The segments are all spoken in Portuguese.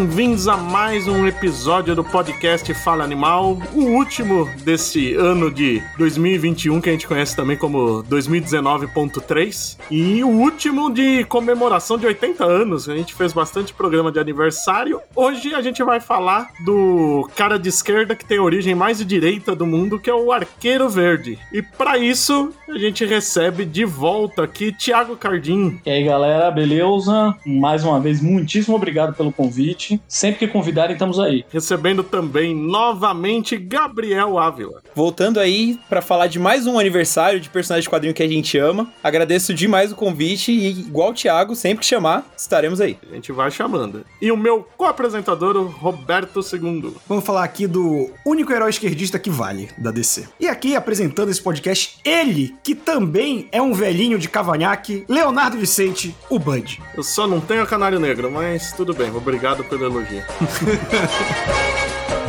bem-vindos a mais um episódio do podcast Fala Animal, o último desse ano de 2021, que a gente conhece também como 2019.3, e o último de comemoração de 80 anos. A gente fez bastante programa de aniversário. Hoje a gente vai falar do cara de esquerda que tem a origem mais de direita do mundo, que é o Arqueiro Verde. E para isso, a gente recebe de volta aqui Thiago Cardim. E aí, galera, beleza? Mais uma vez, muitíssimo obrigado pelo convite. Sempre que convidarem, estamos aí. Recebendo também novamente Gabriel Ávila. Voltando aí para falar de mais um aniversário de personagem de quadrinho que a gente ama. Agradeço demais o convite e, igual o Thiago, sempre que chamar, estaremos aí. A gente vai chamando. E o meu co-apresentador, o Roberto II. Vamos falar aqui do único herói esquerdista que vale da DC. E aqui, apresentando esse podcast, ele, que também é um velhinho de cavanhaque, Leonardo Vicente, o Bud. Eu só não tenho a canário negro, mas tudo bem. Obrigado pelo elogio.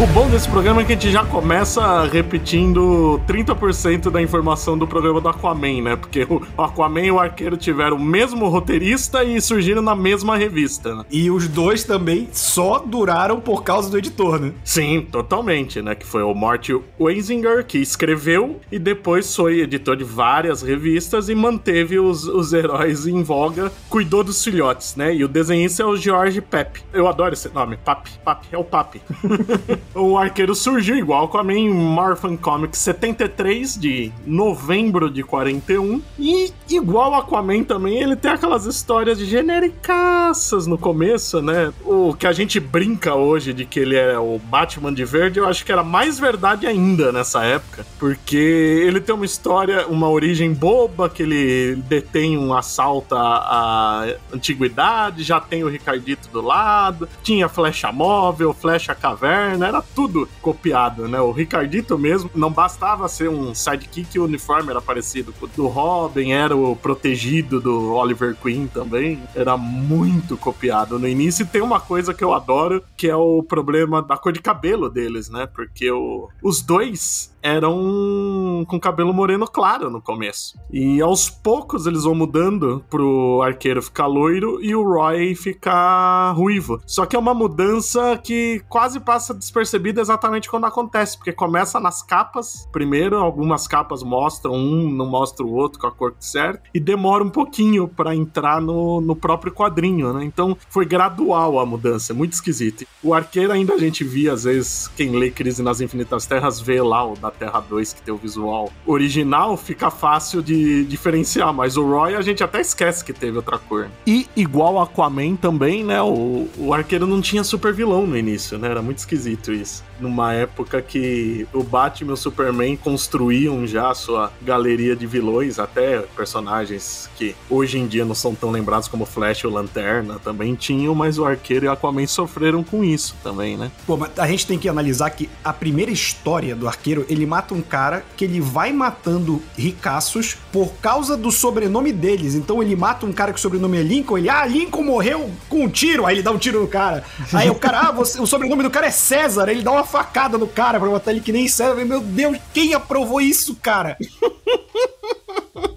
O bom desse programa é que a gente já começa repetindo 30% da informação do programa do Aquaman, né? Porque o Aquaman e o Arqueiro tiveram o mesmo roteirista e surgiram na mesma revista. Né? E os dois também só duraram por causa do editor, né? Sim, totalmente, né? Que foi o Mort Weisinger que escreveu e depois foi editor de várias revistas e manteve os, os heróis em voga, cuidou dos filhotes, né? E o desenhista é o George Pep. Eu adoro esse nome, Pap, Pap, é o Pap. o arqueiro surgiu igual com a main Morphin Comics 73 de novembro de 41 e igual Aquaman também, ele tem aquelas histórias de genericaças no começo, né? O que a gente brinca hoje de que ele é o Batman de verde, eu acho que era mais verdade ainda nessa época, porque ele tem uma história, uma origem boba, que ele detém um assalto à, à antiguidade, já tem o Ricardito do lado, tinha flecha móvel, flecha caverna, era tudo copiado, né? O Ricardito mesmo, não bastava ser um sidekick, o uniforme era parecido o do Robin, era o protegido do Oliver Queen também, era muito copiado no início. E tem uma coisa que eu adoro, que é o problema da cor de cabelo deles, né? Porque o, os dois eram com cabelo moreno claro no começo. E aos poucos eles vão mudando pro arqueiro ficar loiro e o Roy ficar ruivo. Só que é uma mudança que quase passa despercebida exatamente quando acontece, porque começa nas capas. Primeiro, algumas capas mostram um, não mostra o outro com a cor certa, e demora um pouquinho para entrar no, no próprio quadrinho, né? Então foi gradual a mudança, muito esquisito. O arqueiro ainda a gente via, às vezes, quem lê Crise nas Infinitas Terras vê lá o da Terra 2, que tem o visual original, fica fácil de diferenciar, mas o Roy a gente até esquece que teve outra cor. E igual Aquaman também, né? O, o arqueiro não tinha super vilão no início, né? Era muito esquisito isso. Numa época que o Batman e o Superman construíam já a sua galeria de vilões, até personagens que hoje em dia não são tão lembrados como Flash ou Lanterna também tinham, mas o arqueiro e o Aquaman sofreram com isso também, né? Pô, mas a gente tem que analisar que a primeira história do arqueiro, ele mata um cara que ele vai matando ricaços por causa do sobrenome deles. Então ele mata um cara que o sobrenome é Lincoln, ele, ah, Lincoln morreu com um tiro, aí ele dá um tiro no cara. Aí o cara, ah, você, o sobrenome do cara é César, ele dá uma facada no cara pra matar ele que nem César. Meu Deus, quem aprovou isso, cara?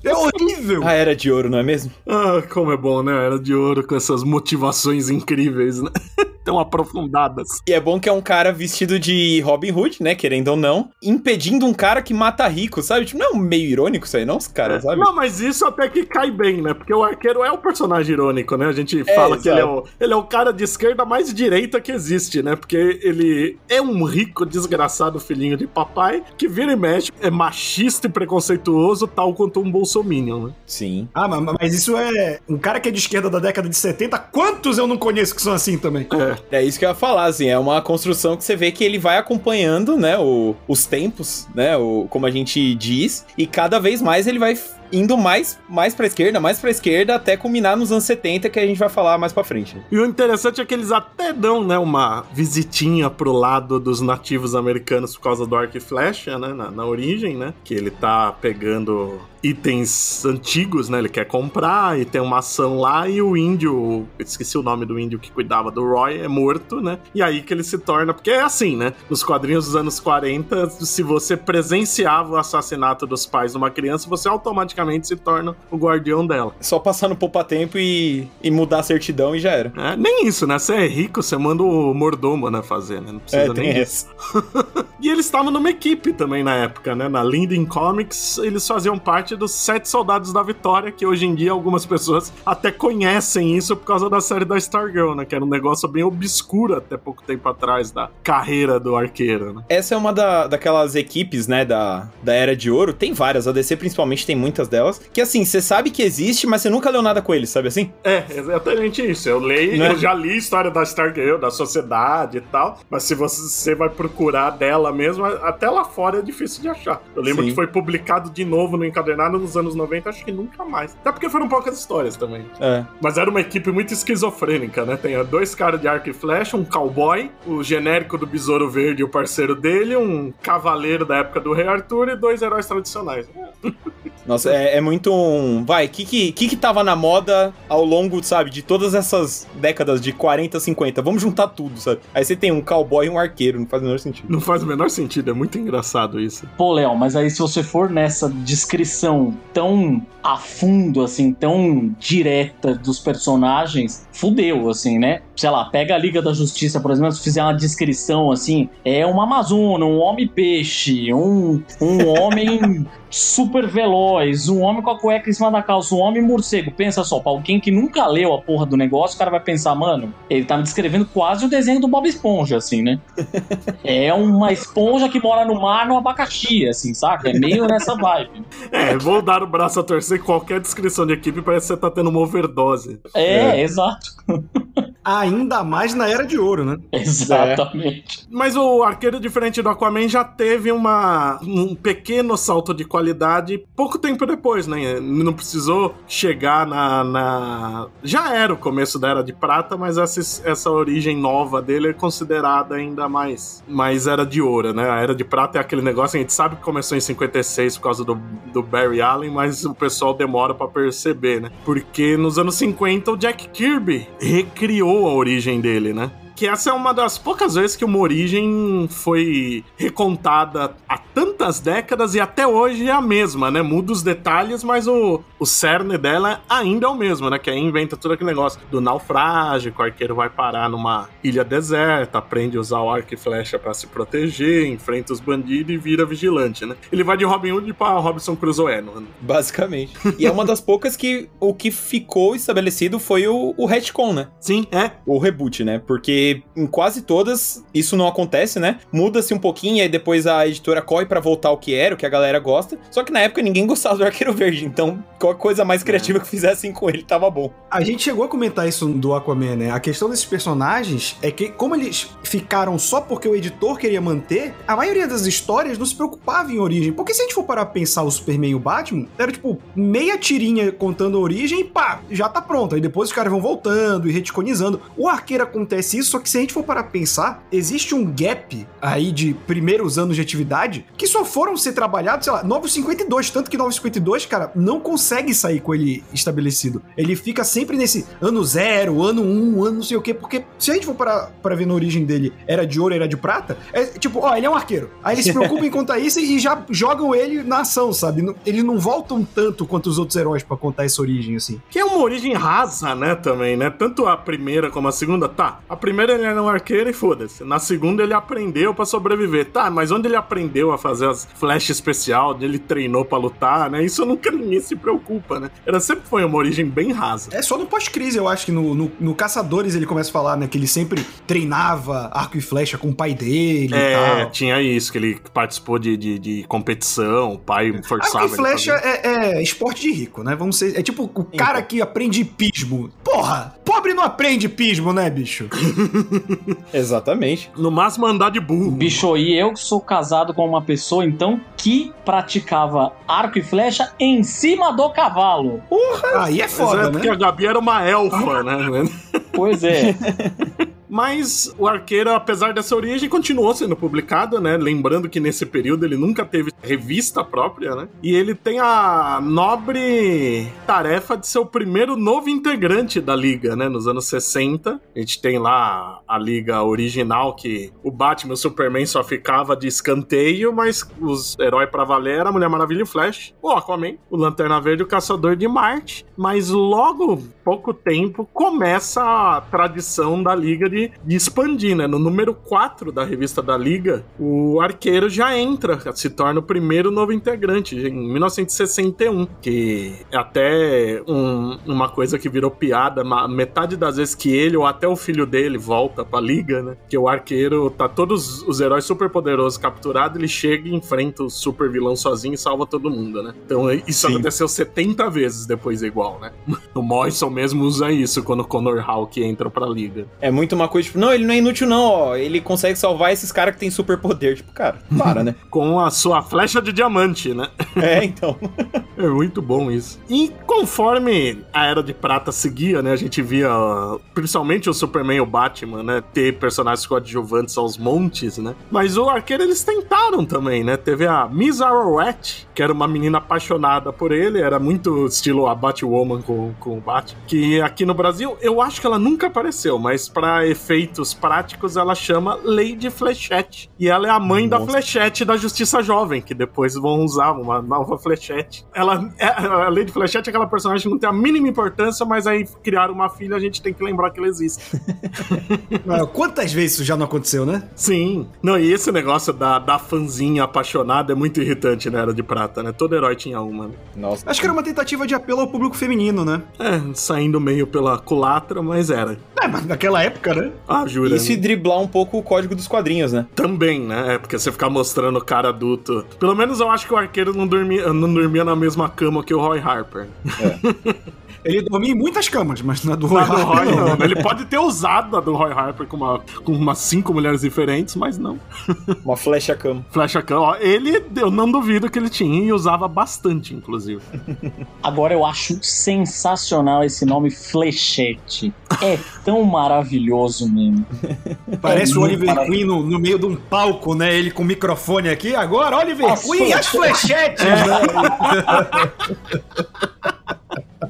É horrível! A era de ouro, não é mesmo? Ah, como é bom, né? A era de ouro com essas motivações incríveis, né? Tão aprofundadas. E é bom que é um cara vestido de Robin Hood, né? Querendo ou não, impedindo um cara que mata rico, sabe? Tipo, não é meio irônico isso aí, não, os caras, é. sabe? Não, mas isso até que cai bem, né? Porque o arqueiro é o personagem irônico, né? A gente é, fala que ele é, o, ele é o cara de esquerda mais direita que existe, né? Porque ele é um rico, desgraçado filhinho de papai que vira e mexe, é machista e preconceituoso, tal quanto um bolsominion, né? Sim. Ah, mas isso é. Um cara que é de esquerda da década de 70, quantos eu não conheço que são assim também? É. É isso que eu ia falar, assim. É uma construção que você vê que ele vai acompanhando, né? O, os tempos, né? O, como a gente diz. E cada vez mais ele vai indo mais, mais pra esquerda, mais pra esquerda, até culminar nos anos 70, que a gente vai falar mais pra frente. E o interessante é que eles até dão, né, uma visitinha pro lado dos nativos americanos por causa do arco e né, na, na origem, né, que ele tá pegando itens antigos, né? Ele quer comprar e tem uma ação lá e o índio, esqueci o nome do índio que cuidava do Roy, é morto, né? E aí que ele se torna, porque é assim, né? Nos quadrinhos dos anos 40, se você presenciava o assassinato dos pais de uma criança, você automaticamente se torna o guardião dela. Só passar no poupa-tempo e, e mudar a certidão e já era. É, nem isso, né? Você é rico, você manda o mordomo, né, fazer, né? Não precisa É, nem tem disso. e eles estavam numa equipe também na época, né? Na Linden Comics, eles faziam parte dos Sete Soldados da Vitória, que hoje em dia algumas pessoas até conhecem isso por causa da série da Stargirl, né? Que era um negócio bem obscuro até pouco tempo atrás da carreira do arqueiro, né? Essa é uma da, daquelas equipes, né, da, da Era de Ouro. Tem várias, a DC principalmente tem muitas delas. Que assim, você sabe que existe, mas você nunca leu nada com eles, sabe assim? É, exatamente isso. Eu leio, Né? eu já li a história da Stargirl, da sociedade e tal, mas se você, vai procurar dela mesmo, até lá fora é difícil de achar. Eu lembro Sim. que foi publicado de novo no encadernado nos anos 90, acho que nunca mais. Até porque foram poucas histórias também. É. Mas era uma equipe muito esquizofrênica, né? Tem dois caras de arco e flecha, um cowboy, o genérico do Besouro Verde e o parceiro dele, um cavaleiro da época do Rei Arthur e dois heróis tradicionais. Nossa, é, é muito um. Vai, o que, que, que que tava na moda ao longo, sabe, de todas essas décadas de 40, 50? Vamos juntar tudo, sabe? Aí você tem um cowboy e um arqueiro, não faz o menor sentido. Não faz o menor sentido, é muito engraçado isso. Pô, Léo, mas aí se você for nessa descrição tão a fundo, assim, tão direta dos personagens, fudeu, assim, né? Sei lá, pega a Liga da Justiça, por exemplo, se fizer uma descrição, assim, é uma Amazona, um homem-peixe, um, um homem super veloz, um homem com a cueca em cima da calça, um homem morcego. Pensa só, pra alguém que nunca leu a porra do negócio, o cara vai pensar, mano, ele tá me descrevendo quase o desenho do Bob Esponja, assim, né? É uma esponja que mora no mar no abacaxi, assim, saca? É meio nessa vibe. É, vou dar o braço a torcer que qualquer descrição de equipe parece que você tá tendo uma overdose. É, exato. Ainda mais na Era de Ouro, né? Exatamente. Mas o arqueiro, diferente do Aquaman, já teve uma, um pequeno salto de qualidade pouco tempo depois, né? Não precisou chegar na, na- Já era o começo da Era de Prata, mas essa, essa origem nova dele é considerada ainda mais, mais Era de Ouro, né? A Era de Prata é aquele negócio, a gente sabe que começou em 56 por causa do, do Barry Allen, mas o pessoal demora pra perceber, né? Porque nos anos 50 o Jack Kirby recriou a origem dele, né? Que essa é uma das poucas vezes que uma origem foi recontada há tantas décadas e até hoje é a mesma, né? Muda os detalhes, mas o, o cerne dela ainda é o mesmo, né? Que aí inventa todo aquele negócio do naufrágio, o arqueiro vai parar numa ilha deserta, aprende a usar o arco e flecha pra se proteger, enfrenta os bandidos e vira vigilante, né? Ele vai de Robin Hood pra Robinson Crusoe, não? Basicamente. E é uma das poucas que o que ficou estabelecido foi o, o retcon, né? Sim, é. O reboot, né? Porque em quase todas isso não acontece, né? Muda-se um pouquinho e aí depois a editora corre pra voltar ao que era, o que a galera gosta. Só que na época ninguém gostava do Arqueiro Verde, então qualquer coisa mais criativa que fizessem com ele tava bom. A gente chegou a comentar isso do Aquaman, né? A questão desses personagens é que, como eles ficaram só porque o editor queria manter, a maioria das histórias não se preocupava em origem. Porque se a gente for parar pra pensar o Superman e o Batman, era tipo meia tirinha contando a origem e pá, já tá pronto. Aí depois os caras vão voltando e reticonizando. O arqueiro acontece isso, só que se a gente for parar pra pensar, existe um gap aí de primeiros anos de atividade que só foram ser trabalhados, sei lá, 952. Tanto que 952, cara, não consegue sair com ele estabelecido. Ele fica sempre nesse ano zero, ano um, ano não sei o quê, porque se a gente for parar pra ver na origem dele, era de ouro, era de prata, é tipo, ó, ele é um arqueiro. Aí eles se preocupam em contar isso e já jogam ele na ação, sabe? Eles não voltam tanto quanto os outros heróis pra contar essa origem, assim. Que é uma origem rasa, né, também, né? Tanto a primeira como a segunda, tá. A primeira ele era um arqueiro e foda-se. Na segunda ele aprendeu pra sobreviver. Tá, mas onde ele aprendeu a fazer as flash especial, onde ele treinou pra lutar, né? Isso nunca ninguém se preocupa, né? Era sempre foi uma origem bem rasa. É só no pós-crise, eu acho que no, no, no Caçadores ele começa a falar, né, que ele sempre treinava arco e flecha com o pai dele e É, tinha isso, que ele participou de, de, de competição, o pai forçava Arco e flecha é, é esporte de rico, né? Vamos ser. É tipo o cara que aprende hipismo. Porra! Pobre não aprende pismo, né, bicho? Exatamente. No máximo andar de burro. Bicho, e eu sou casado com uma pessoa, então, que praticava arco e flecha em cima do cavalo. Aí é foda, é né? porque a Gabi era uma elfa, né? Pois é. Mas o Arqueiro, apesar dessa origem, continuou sendo publicado, né? Lembrando que nesse período ele nunca teve revista própria, né? E ele tem a nobre tarefa de ser o primeiro novo integrante da liga, né? Nos anos 60. A gente tem lá a liga original que o Batman e o Superman só ficava de escanteio, mas os heróis pra valer era a Mulher Maravilha e o Flash, o Aquaman, o Lanterna Verde e o Caçador de Marte. Mas logo, pouco tempo, começa a tradição da liga de, de expandir, né? No número 4 da revista da Liga, o arqueiro já entra, se torna o primeiro novo integrante, em 1961. Que é até um- uma coisa que virou piada, metade das vezes que ele ou até o filho dele volta pra Liga, né? Que o arqueiro tá todos os heróis super poderosos capturados, ele chega e enfrenta o super vilão sozinho e salva todo mundo, né? Então isso Sim. aconteceu 70 vezes depois igual, né? O Morrison mesmo usa isso quando o Connor Hawk entra pra liga. É muito uma coisa, tipo, não, ele não é inútil, não, ó. Ele consegue salvar esses caras que tem superpoder. Tipo, cara, para, né? Com a sua flecha de diamante, né? É, então. É muito bom isso. E conforme a Era de Prata seguia, né? A gente via, principalmente o Superman e o Batman, né? Ter personagens coadjuvantes aos montes, né? Mas o Arqueiro eles tentaram também, né? Teve a Miss Arrowette, que era uma menina apaixonada por ele, era muito estilo a Batwoman com, com o Batman. Que aqui no Brasil, eu acho que ela nunca apareceu, mas para efeitos práticos ela chama Lady Flechette. E ela é a mãe da Nossa. Flechette da Justiça Jovem, que depois vão usar uma nova Flechette. Ela, é, a Lady Flechette é aquela personagem que não tem a mínima importância, mas aí criaram uma filha, a gente tem que lembrar que ela existe. Quantas vezes isso já não aconteceu, né? Sim. Não, e esse negócio da, da fanzinha apaixonada é muito irritante na Era de Prata, né? Todo herói tinha uma. né? Nossa. Acho que era uma tentativa de apelo ao público feminino, né? É, saindo meio pela culatra, mas era. É, mas naquela época, né? Ah, jura. Isso e driblar um pouco o código dos quadrinhos, né? Também, né? É, porque você ficar mostrando o cara adulto. Pelo menos eu acho que o arqueiro não dormia, não dormia na mesma cama que o Roy Harper. Ele dormia em muitas camas, mas na do Não, Roy do Harper, Roy, não. não. Ele pode ter usado a do Roy Harper com, uma, com umas cinco mulheres diferentes, mas não. Uma flecha cama. Flecha ó, ele, eu não duvido que ele tinha e usava bastante, inclusive. Agora eu acho sensacional esse nome Flechete. É tão maravilhoso mesmo. Parece É o Oliver. Queen no, no meio de um palco, né? Ele com o microfone aqui. Agora, Oliver As Queen e as flechetes, É. né?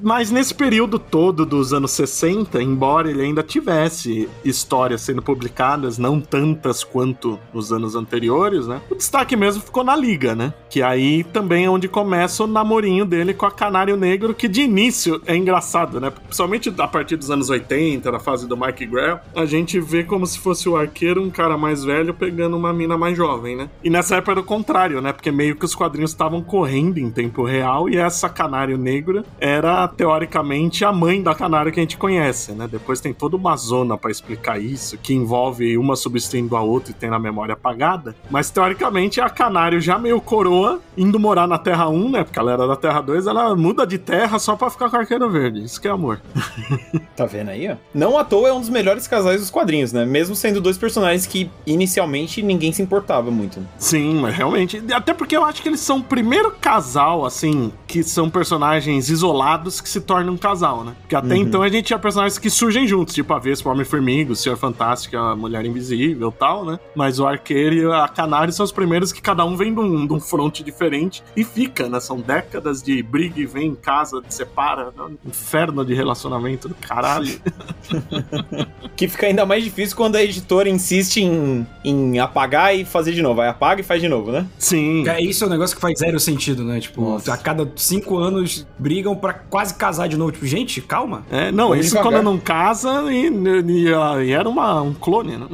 Mas nesse período todo dos anos 60, embora ele ainda tivesse histórias sendo publicadas, não tantas quanto nos anos anteriores, né? O destaque mesmo ficou na Liga, né? Que aí também é onde começa o namorinho dele com a Canário Negro, que de início é engraçado, né? Principalmente a partir dos anos 80, na fase do Mike Grell, a gente vê como se fosse o arqueiro, um cara mais velho, pegando uma mina mais jovem, né? E nessa época era o contrário, né? Porque meio que os quadrinhos estavam correndo em tempo real e essa Canário Negra era, teoricamente, a mãe da Canário que a gente conhece, né? Depois tem toda uma zona pra explicar isso, que envolve uma substituindo a outra e tem na memória apagada. Mas, teoricamente, a Canário já meio coroa, indo morar na Terra 1, né? Porque ela era da Terra 2, ela muda de terra só pra ficar com Arqueiro Verde. Isso que é amor. Tá vendo aí, ó? Não à toa é um dos melhores casais dos quadrinhos, né? Mesmo sendo dois personagens que inicialmente ninguém se importava muito. Sim, mas realmente. Até porque eu acho que eles são o primeiro casal, assim, que são personagens isolados que se tornam um casal, né? Porque até então a gente tinha personagens que surgem juntos, tipo a Vespa, o Homem-Formiga, o Senhor Fantástico, a Mulher Invisível e tal, né? Mas o Arqueiro e a Canário são os primeiros que cada um vem de um, de um fronte diferente e fica, né? São décadas de briga e vem em casa, separa, né? inferno de relacionamento do caralho. Que fica ainda mais difícil quando a editora insiste em, em apagar e fazer de novo. Aí apaga e faz de novo, né? Sim. É, Isso é um negócio que faz zero sentido, né? Tipo, Nossa. a cada cinco anos brigam pra quase casar de novo. Tipo, gente, calma. É, não, isso devagar. quando não casa e, e- e era uma, um clone, né?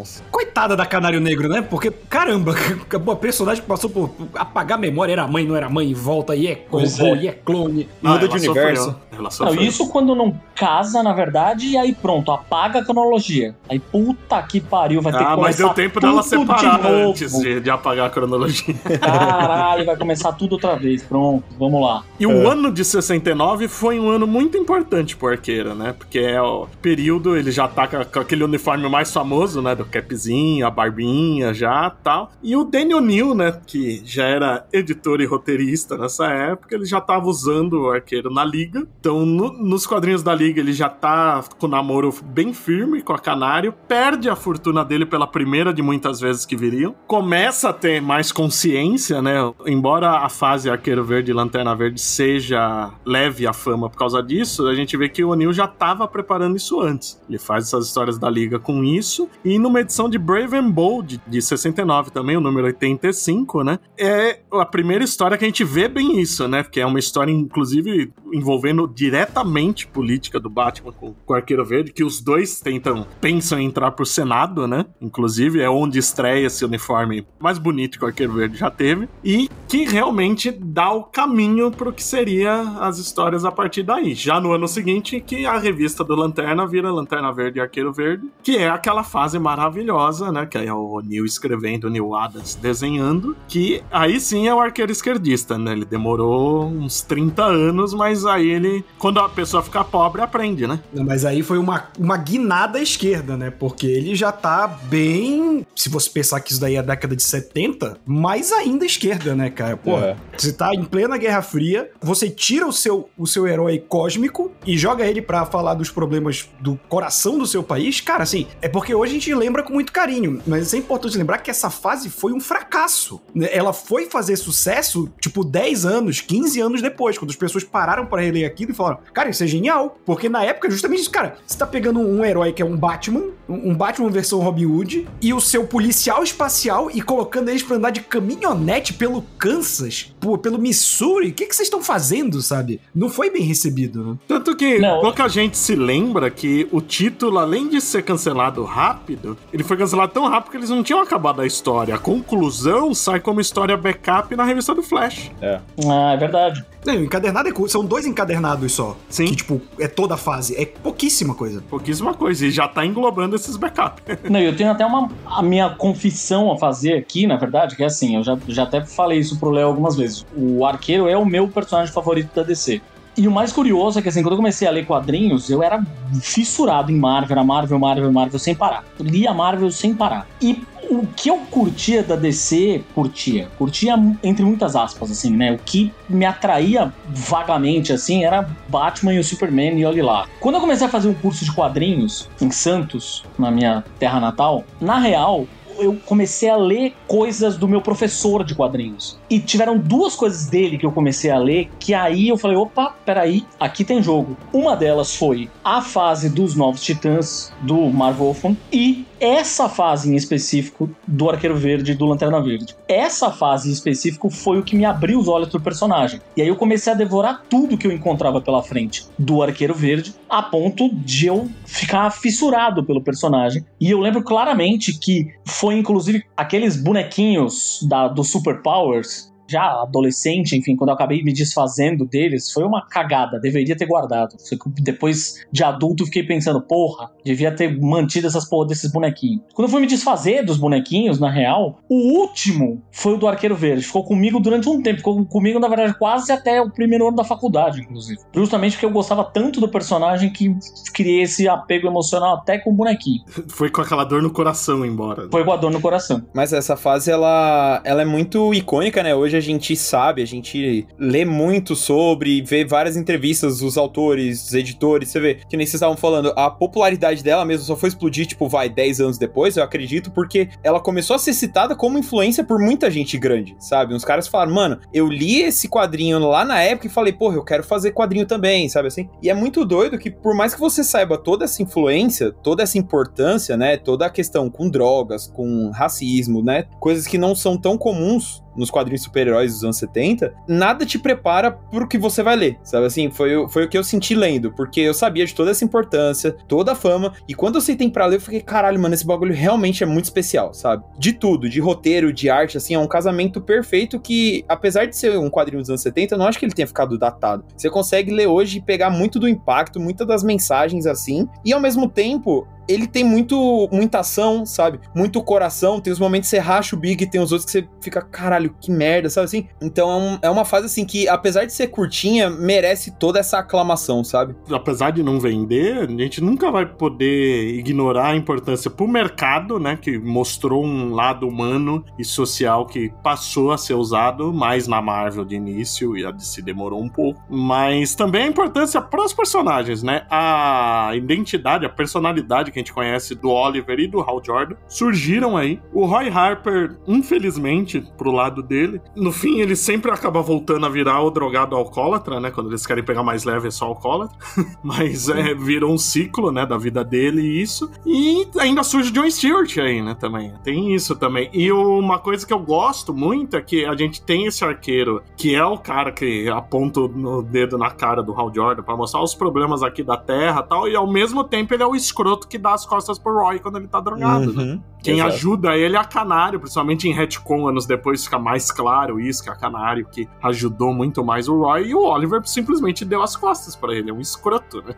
Ramos. Coitada da Canário Negro, né? Porque, caramba, a personagem que passou por apagar a memória, era mãe, não era mãe, e volta e é robô, é. e é clone. Ah, Muda ela de universo. Não, isso quando não casa, na verdade, e aí pronto, apaga a cronologia. Aí puta que pariu, vai ter que Ah, mas começar deu tempo dela separar de antes de, de apagar a cronologia. Caralho, vai começar tudo outra vez. Pronto, vamos lá. E o ano de 69 foi um ano muito importante pro Arqueiro, né? Porque é o período, ele já tá com aquele uniforme mais famoso, né? Do capzinho, a barbinha já tal. E o Daniel New, né? Que já era editor e roteirista nessa época, ele já tava usando o Arqueiro na Liga. Então, no- nos quadrinhos da Liga, ele já tá com o namoro bem firme com a Canário, perde a fortuna dele pela primeira de muitas vezes que viriam, começa a ter mais consciência, né? Embora a fase Arqueiro Verde e Lanterna Verde seja leve a fama por causa disso, a gente vê que o O'Neill já tava preparando isso antes. Ele faz essas histórias da Liga com isso, e numa edição de Brave and Bold, de 69 também, o número 85, né? É a primeira história que a gente vê bem isso, né? Que é uma história, inclusive, envolvendo diretamente política do Batman com, com o Arqueiro Verde, que os dois tentam, pensam em entrar pro Senado, né? Inclusive, é onde estreia esse uniforme mais bonito que o Arqueiro Verde já teve, e que realmente dá o caminho pro que seria as histórias a partir daí. Já no ano seguinte, que a revista do Lanterna vira Lanterna Verde e Arqueiro Verde, que é aquela fase maravilhosa, né? Que é o Neil escrevendo, o Neil Adams desenhando, que aí sim é o arqueiro esquerdista, né? Ele demorou uns 30 anos, mas aí ele, quando a pessoa fica pobre, aprende, né? Não, Mas aí foi uma, uma guinada à esquerda, né? Porque ele já tá bem. Se você pensar que isso daí é a década de 70, mais ainda à esquerda, né, cara? Pô, É. você tá em plena Guerra Fria, você tira o seu, o seu herói cósmico e joga ele pra falar dos problemas do coração do seu país. Cara, assim, é porque hoje a gente lembra com muito carinho, mas é importante lembrar que essa fase foi um fracasso. né? Ela foi fazer sucesso, tipo, 10 anos, 15 anos depois, quando as pessoas pararam pra reler aquilo e falaram: Cara, isso é genial. Porque na época, justamente isso, cara, você tá pegando um herói que é um Batman, um Batman versão Robin Hood, e o seu policial espacial e colocando eles pra andar de caminhonete pelo Kansas, pelo Missouri. O que, que vocês estão fazendo, sabe? Não foi bem recebido, né? Tanto que Não. pouca gente se lembra que o título, além de ser cancelado rápido, ele foi cancelado tão rápido que eles não tinham acabado a história. A conclusão sai como história backup na revista do Flash. É. Ah, é verdade. Não, o encadernado é curto, são dois encadernados só. Sim. Que, tipo, é toda a fase. É pouquíssima coisa. Pouquíssima coisa. E já tá englobando esses backups. Não, eu tenho até uma a minha confissão a fazer aqui, na verdade, que é assim, eu já, já até falei isso pro Léo algumas vezes. O Arqueiro é o meu personagem favorito da DC. E o mais curioso é que, assim, quando eu comecei a ler quadrinhos, eu era fissurado em Marvel, era Marvel, Marvel, Marvel, sem parar. Lia Marvel sem parar. E o que eu curtia da DC, curtia. Curtia entre muitas aspas, assim, né? O que me atraía vagamente, assim, era Batman e o Superman e olhe lá. Quando eu comecei a fazer um curso de quadrinhos em Santos, na minha terra natal, na real, eu comecei a ler coisas do meu professor de quadrinhos. E tiveram duas coisas dele que eu comecei a ler que aí eu falei: opa, peraí, aqui tem jogo. Uma delas foi a fase dos Novos Titãs do Marv Wolfman e essa fase em específico do Arqueiro Verde e do Lanterna Verde. Essa fase em específico foi o que me abriu os olhos pro personagem. E aí eu comecei a devorar tudo que eu encontrava pela frente do Arqueiro Verde, a ponto de eu ficar fissurado pelo personagem. E eu lembro claramente que foi inclusive aqueles bonequinhos da, do Super Powers. Já adolescente, enfim, quando eu acabei me desfazendo deles, foi uma cagada, deveria ter guardado. Depois de adulto, fiquei pensando, porra, devia ter mantido essas porra desses bonequinhos. Quando eu fui me desfazer dos bonequinhos, na real, o último foi o do Arqueiro Verde. Ficou comigo durante um tempo, ficou comigo, na verdade, quase até o primeiro ano da faculdade, inclusive. Justamente porque eu gostava tanto do personagem que criei esse apego emocional até com o bonequinho. Foi com aquela dor no coração embora. Foi com a dor no coração. Mas essa fase, ela, ela é muito icônica, né? Hoje a gente sabe, a gente lê muito sobre, vê várias entrevistas dos autores, dos editores, você vê, que nem vocês estavam falando, a popularidade dela mesmo só foi explodir, tipo, vai, 10 anos depois, eu acredito, porque ela começou a ser citada como influência por muita gente grande, sabe? Uns caras falaram, mano, eu li esse quadrinho lá na época e falei, porra, eu quero fazer quadrinho também, sabe assim? E é muito doido que, por mais que você saiba toda essa influência, toda essa importância, né? Toda a questão com drogas, com racismo, né? Coisas que não são tão comuns nos quadrinhos super-heróis dos anos 70, nada te prepara pro que você vai ler, sabe assim? Foi, foi o que eu senti lendo, porque eu sabia de toda essa importância, toda a fama, e quando eu sentei pra ler, eu fiquei, caralho, mano, esse bagulho realmente é muito especial, sabe? De tudo, de roteiro, de arte, assim, é um casamento perfeito que, apesar de ser um quadrinho dos anos 70, eu não acho que ele tenha ficado datado. Você consegue ler hoje e pegar muito do impacto, muitas das mensagens assim, e ao mesmo tempo, ele tem muito, muita ação, sabe? Muito coração. Tem os momentos que você racha o Big, tem os outros que você fica, caralho, que merda, sabe assim? Então é, um, é uma fase assim que, apesar de ser curtinha, merece toda essa aclamação, sabe? Apesar de não vender, a gente nunca vai poder ignorar a importância pro mercado, né? Que mostrou um lado humano e social que passou a ser usado mais na Marvel de início e a DC demorou um pouco. Mas também a importância pros personagens, né? A identidade, a personalidade que a gente conhece do Oliver e do Hal Jordan, surgiram aí. O Roy Harper, infelizmente, pro lado dele, no fim ele sempre acaba voltando a virar o drogado alcoólatra, né? Quando eles querem pegar mais leve é só alcoólatra. Mas é, virou um ciclo, né, da vida dele e isso. E ainda surge John Stewart aí, né, também. Tem isso também. E uma coisa que eu gosto muito é que a gente tem esse arqueiro, que é o cara que aponta o dedo na cara do Hal Jordan para mostrar os problemas aqui da Terra tal, e ao mesmo tempo ele é o escroto que dá as costas pro Roy quando ele tá drogado, né? Uhum, Quem exato. ajuda ele é a Canário, principalmente em retcon anos depois fica mais claro isso, que é a Canário que ajudou muito mais o Roy, e o Oliver simplesmente deu as costas pra ele, é um escroto, né?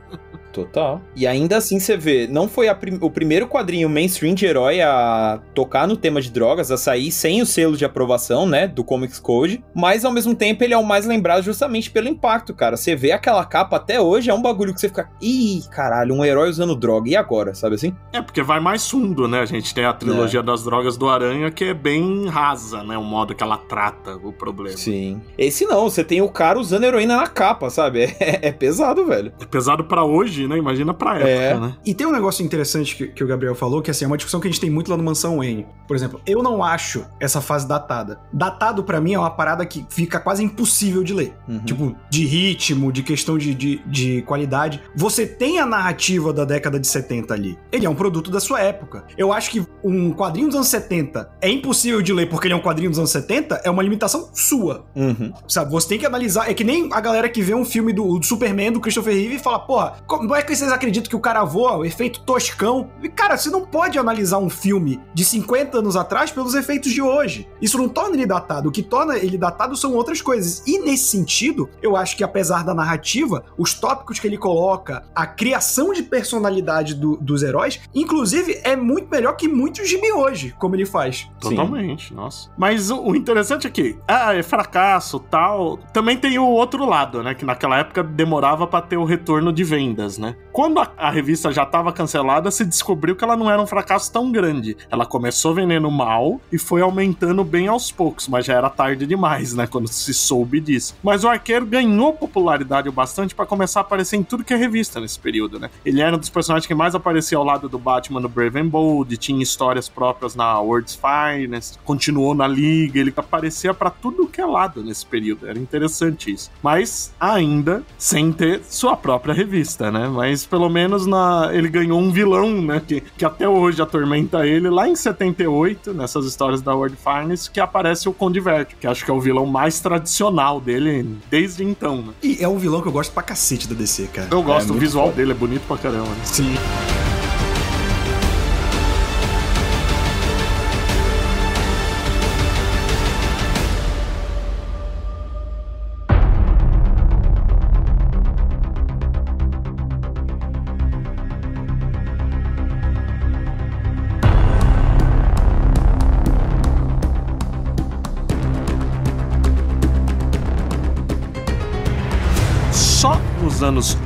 Total. E ainda assim você vê, não foi a prim- o primeiro quadrinho mainstream de herói a tocar no tema de drogas, a sair sem o selo de aprovação, né, do Comics Code, mas ao mesmo tempo ele é o mais lembrado justamente pelo impacto, cara. Você vê aquela capa até hoje, é um bagulho que você fica, ih, caralho, um herói usando droga, e agora, sabe assim? É, porque vai mais fundo, né? A gente tem a trilogia das drogas do Aranha, que é bem rasa, né? O modo que ela trata o problema. Sim. Esse não, você tem o cara usando heroína na capa, sabe? É, é pesado, velho. É pesado pra hoje, né? Imagina pra época, É. né? E tem um negócio interessante que, que o Gabriel falou, que assim, é uma discussão que a gente tem muito lá no Mansão Wayne. Por exemplo, eu não acho essa fase datada. Datado pra mim é uma parada que fica quase impossível de ler. Uhum. Tipo, de ritmo, de questão de, de, de qualidade. Você tem a narrativa da década de 70 ali. Ele é um produto da sua época. Eu acho que um quadrinho dos anos 70 é impossível de ler porque ele é um quadrinho dos anos 70, é uma limitação sua. Uhum. Sabe, você tem que analisar. É que nem a galera que vê um filme do, do Superman, do Christopher Reeve, e fala, porra, como é que vocês acreditam que o cara voa, o efeito toscão? E, cara, você não pode analisar um filme de 50 anos atrás pelos efeitos de hoje. Isso não torna ele datado. O que torna ele datado são outras coisas. E nesse sentido, eu acho que apesar da narrativa, os tópicos que ele coloca, a criação de personalidade do- dos heróis, inclusive, é muito melhor que muitos de mim hoje, como ele faz. Totalmente, nossa. Mas o, interessante é que, ah, é fracasso tal. Também tem o outro lado, né? Que naquela época demorava pra ter o retorno de vendas, né? Quando a, a revista já tava cancelada, se descobriu que ela não era um fracasso tão grande. Ela começou vendendo mal e foi aumentando bem aos poucos, mas já era tarde demais, né? Quando se soube disso. Mas o arqueiro ganhou popularidade o bastante pra começar a aparecer em tudo que é revista nesse período, né? Ele era um dos personagens que mais aparecia ao lado do Batman no Brave and Bold, tinha histórias próprias na World's Finest, continuou na Liga, ele aparecia pra tudo que é lado nesse período, era interessante isso. Mas ainda sem ter sua própria revista, né? Mas pelo menos na ele ganhou um vilão, né? Que, que até hoje atormenta ele, lá em 78, nessas histórias da World Finest, que aparece o Condiverto, que acho que é o vilão mais tradicional dele desde então, né? E é um vilão que eu gosto pra cacete da DC, cara. Eu gosto, o muito visual foda. dele é bonito pra caramba, né? Sim.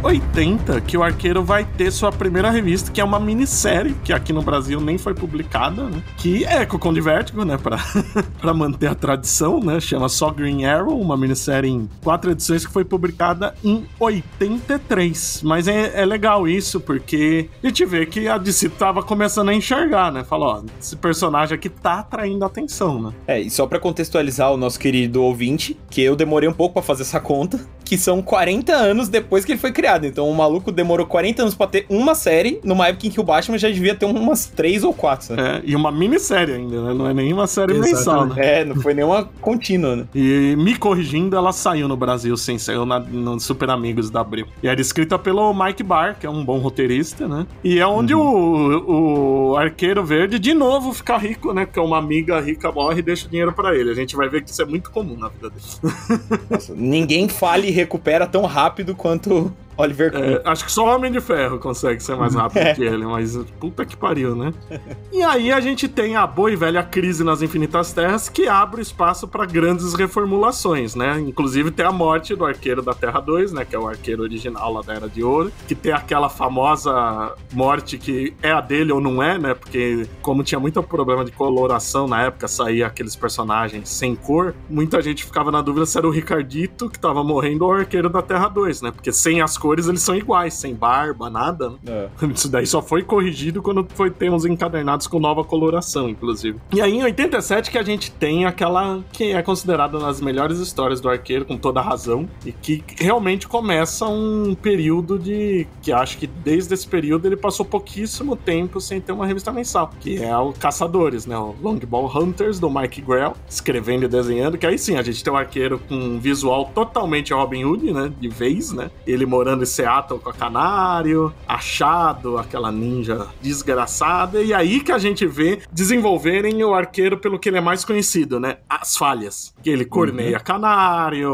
80 que o Arqueiro vai ter sua primeira revista, que é uma minissérie, que aqui no Brasil nem foi publicada, né? Que é com o Conde Vertigo, né? Pra, pra manter a tradição, né? Chama só Green Arrow, uma minissérie em quatro edições que foi publicada em 83. Mas é, é legal isso, porque a gente vê que a DC tava começando a enxergar, né? Fala, ó, esse personagem aqui tá atraindo atenção, né? É, e só pra contextualizar o nosso querido ouvinte, que eu demorei um pouco pra fazer essa conta, que são 40 anos depois que ele foi criado. Então o maluco demorou 40 anos pra ter uma série, numa época em que o Batman já devia ter umas 3 ou 4. Né? É, e uma minissérie ainda, né? Não é nenhuma série Exatamente. mensal, né? É, não foi nenhuma contínua, né? E me corrigindo, ela saiu no Brasil, sim, saiu na, no Super Amigos da Abril. E era escrita pelo Mike Barr, que é um bom roteirista, né? E é onde uhum. o, o Arqueiro Verde, de novo, fica rico, né? Porque uma amiga rica morre e deixa o dinheiro para ele. A gente vai ver que isso é muito comum na vida dele. Nossa, ninguém fale recupera tão rápido quanto Oliver. É, acho que só o Homem de Ferro consegue ser mais rápido é. que ele, mas puta que pariu, né? e aí a gente tem a boa e velha crise nas Infinitas Terras que abre espaço para grandes reformulações, né? Inclusive tem a morte do Arqueiro da Terra 2, né? Que é o arqueiro original lá da Era de Ouro, que tem aquela famosa morte que é a dele ou não é, né? Porque como tinha muito problema de coloração na época, saía aqueles personagens sem cor, muita gente ficava na dúvida se era o Ricardito que tava morrendo ou o Arqueiro da Terra 2, né? Porque sem as cores eles são iguais, sem barba, nada. Né? É. Isso daí só foi corrigido quando foi ter uns encadernados com nova coloração, inclusive. E aí em 87 que a gente tem aquela que é considerada uma das melhores histórias do arqueiro, com toda razão, e que realmente começa um período de. que acho que desde esse período ele passou pouquíssimo tempo sem ter uma revista mensal, que é o Caçadores, né? O Longball Hunters, do Mike Grell, escrevendo e desenhando, que aí sim a gente tem um arqueiro com um visual totalmente Robin Hood, né? De vez, né? Ele morando em Seattle com a Canário, achado, aquela ninja desgraçada, e aí que a gente vê desenvolverem o arqueiro pelo que ele é mais conhecido, né? As falhas. Que ele corneia uhum. Canário,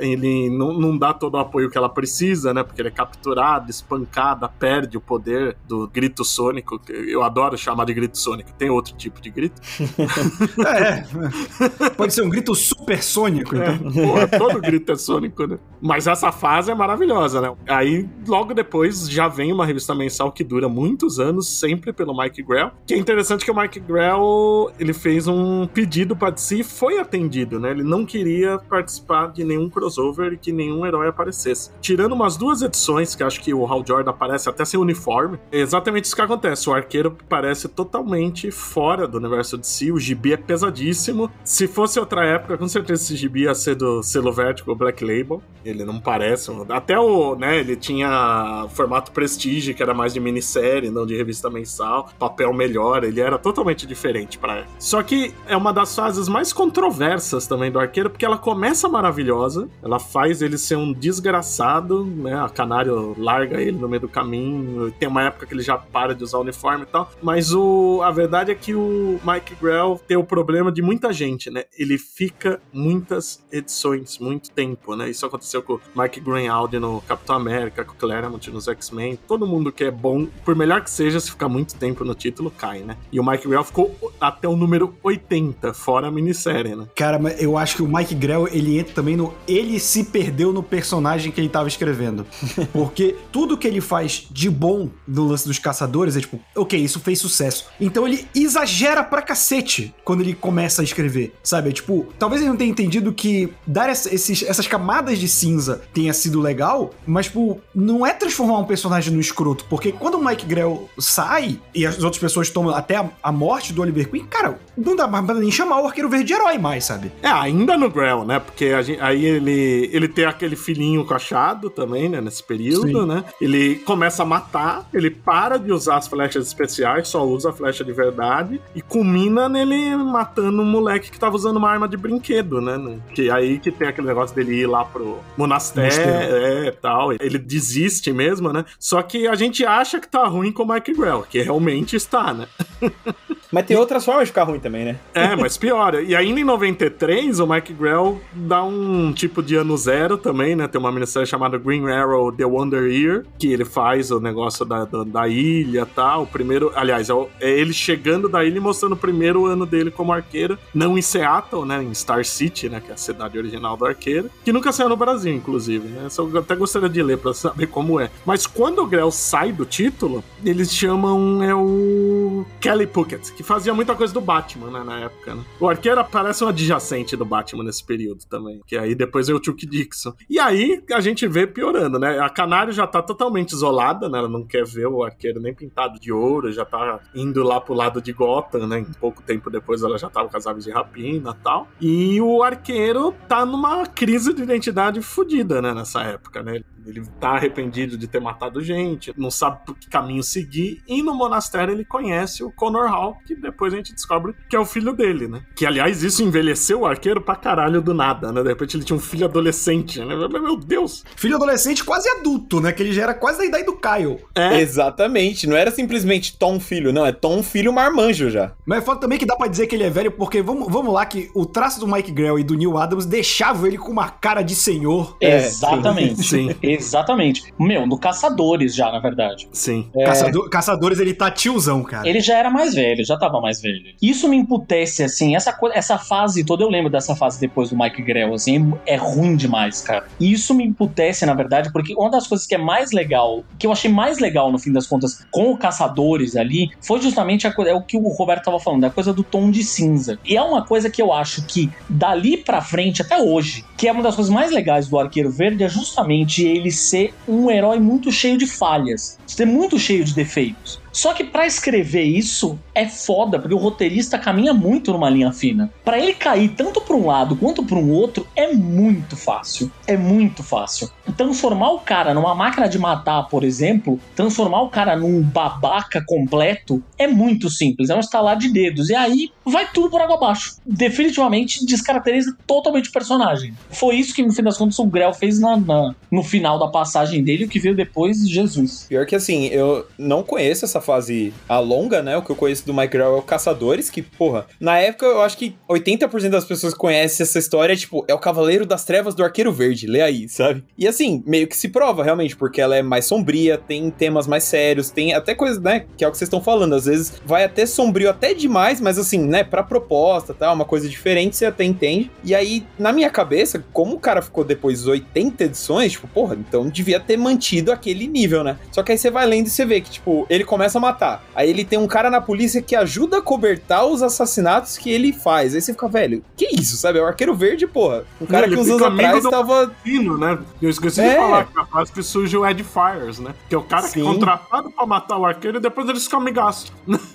ele não, não dá todo o apoio que ela precisa, né? Porque ele é capturado, espancada, perde o poder do grito sônico. Eu adoro chamar de grito sônico. Tem outro tipo de grito? é, pode ser um grito supersônico, então. É, porra, todo grito é sônico, né? Mas essa fase é maravilhosa, né? Aí, logo depois, já vem uma revista mensal que dura muitos anos, sempre pelo Mike Grell. Que é interessante que o Mike Grell, ele fez um pedido para si foi atendido, né? Ele não queria participar de nenhum crossover e que nenhum herói aparecesse. Tirando umas duas edições, que acho que o Hal Jordan aparece até sem uniforme, é exatamente isso que acontece. O arqueiro parece totalmente fora do universo de si, o gibi é pesadíssimo. Se fosse outra época, com certeza esse gibi ia ser do selo Vertigo Black Label. Ele não parece. Até o, né, né? Ele tinha formato Prestige, que era mais de minissérie, não de revista mensal, papel melhor, ele era totalmente diferente para ela. Só que é uma das fases mais controversas também do Arqueiro, porque ela começa maravilhosa, ela faz ele ser um desgraçado, né? A Canário larga ele no meio do caminho, tem uma época que ele já para de usar o uniforme e tal, mas o, a verdade é que o Mike Grell tem o problema de muita gente, né? Ele fica muitas edições, muito tempo, né? Isso aconteceu com o Mike Greenhalgh no Capitão América, com o Claremont nos X-Men, todo mundo que é bom, por melhor que seja, se ficar muito tempo no título, cai, né? E o Mike Grell ficou até o número 80, fora a minissérie, né? Cara, mas eu acho que o Mike Grell, ele entra também no... Ele se perdeu no personagem que ele tava escrevendo. Porque tudo que ele faz de bom no lance dos caçadores é tipo, ok, isso fez sucesso. Então ele exagera pra cacete quando ele começa a escrever, sabe? É, tipo, talvez ele não tenha entendido que dar esses, essas camadas de cinza tenha sido legal, mas tipo, não é transformar um personagem no escroto, porque quando o Mike Grell sai e as outras pessoas tomam até a, a morte do Oliver Queen, cara, não dá mais pra nem chamar o Arqueiro Verde de herói mais, sabe? É, ainda no Grell, né? Porque gente, aí ele, ele tem aquele filhinho com achado também, né? Nesse período, Sim. né? Ele começa a matar, ele para de usar as flechas especiais, só usa a flecha de verdade e culmina nele matando um moleque que tava usando uma arma de brinquedo, né? Que aí que tem aquele negócio dele ir lá pro monastério, monastério. é, tal ele desiste mesmo, né? Só que a gente acha que tá ruim com o Mike Grell, que realmente está, né? Mas tem outras formas de ficar ruim também, né? É, mas piora. E ainda em 93, o Mike Grell dá um tipo de ano zero também, né? Tem uma minissérie chamada Green Arrow The Wonder Year, que ele faz o negócio da, da, da ilha e tal. O primeiro, aliás, é, é, ele chegando da ilha e mostrando o primeiro ano dele como arqueiro, não em Seattle, né? Em Star City, né? Que é a cidade original do arqueiro, que nunca saiu no Brasil, inclusive, né? Eu até gostaria de ler pra saber como é. Mas quando o Grell sai do título, eles chamam é o Kelly Puckett, que fazia muita coisa do Batman, né, na época, né? O arqueiro parece um adjacente do Batman nesse período também, que aí depois veio o Chuck Dixon. E aí a gente vê piorando, né? A Canário já tá totalmente isolada, né? Ela não quer ver o arqueiro nem pintado de ouro, já tá indo lá pro lado de Gotham, né? Em pouco tempo depois ela já tava com as aves de rapina e tal. E o arqueiro tá numa crise de identidade fodida, né, nessa época, né? Ele tá arrependido de ter matado gente, não sabe por que caminho seguir, e no monastério ele conhece o Connor Hall, que depois a gente descobre que é o filho dele, né? Que, aliás, isso envelheceu o arqueiro pra caralho do nada, né? De repente ele tinha um filho adolescente, né? Meu Deus! Filho adolescente quase adulto, né? Que ele já era quase da idade do Kyle. É. Exatamente. Não era simplesmente Tom filho, não. É Tom filho marmanjo já. Mas é foda também que dá pra dizer que ele é velho, porque vamos, vamos lá que o traço do Mike Grell e do Neil Adams deixava ele com uma cara de senhor. É, Exatamente. Sim. Exatamente. Meu, no Caçadores já, na verdade. Sim. É... Caçador, Caçadores, ele tá tiozão, cara. Ele já era mais velho, já tava mais velho. Isso me emputece, assim, essa, essa fase toda, eu lembro dessa fase depois do Mike Grell, assim, é ruim demais, cara. E isso me emputece, na verdade, porque uma das coisas que é mais legal, que eu achei mais legal, no fim das contas, com o Caçadores ali, foi justamente a, é o que o Roberto tava falando, a coisa do tom de cinza. E é uma coisa que eu acho que, dali pra frente, até hoje, que é uma das coisas mais legais do Arqueiro Verde, é justamente ele ser um herói muito cheio de falhas, ser muito cheio de defeitos. Só que para escrever isso é foda, porque o roteirista caminha muito numa linha fina. Para ele cair tanto para um lado quanto para um outro é muito fácil. É muito fácil. Transformar o cara numa máquina de matar, por exemplo, transformar o cara num babaca completo é muito simples. É um estalar de dedos. E aí vai tudo por água abaixo. Definitivamente descaracteriza totalmente o personagem. Foi isso que, no fim das contas, o Grell fez na, na, no final da passagem dele, o que veio depois, Jesus. Pior que assim, eu não conheço essa fase a longa, né? O que eu conheço do Mike Grell é o Caçadores, que, porra, na época eu acho que 80% das pessoas conhecem essa história, tipo, é o Cavaleiro das Trevas do Arqueiro Verde, lê aí, sabe? E assim, meio que se prova realmente, porque ela é mais sombria, tem temas mais sérios, tem até coisas, né, que é o que vocês estão falando, às vezes vai até sombrio até demais, mas assim, né, pra proposta, tá, uma coisa diferente, você até entende. E aí, na minha cabeça, como o cara ficou depois 80 edições, tipo, porra, então devia ter mantido aquele nível, né? Só que aí você vai lendo e você vê que, tipo, ele começa a matar. Aí ele tem um cara na polícia que ajuda a cobertar os assassinatos que ele faz. Aí você fica, velho, que isso, sabe? É o arqueiro verde, porra. Um cara Não, que uns anos atrás tava. Né? Eu esqueci É. de falar que a fase que surge o Ed Fires, né? Que é o cara que é Sim. contratado pra matar o arqueiro e depois eles ficam amigaços.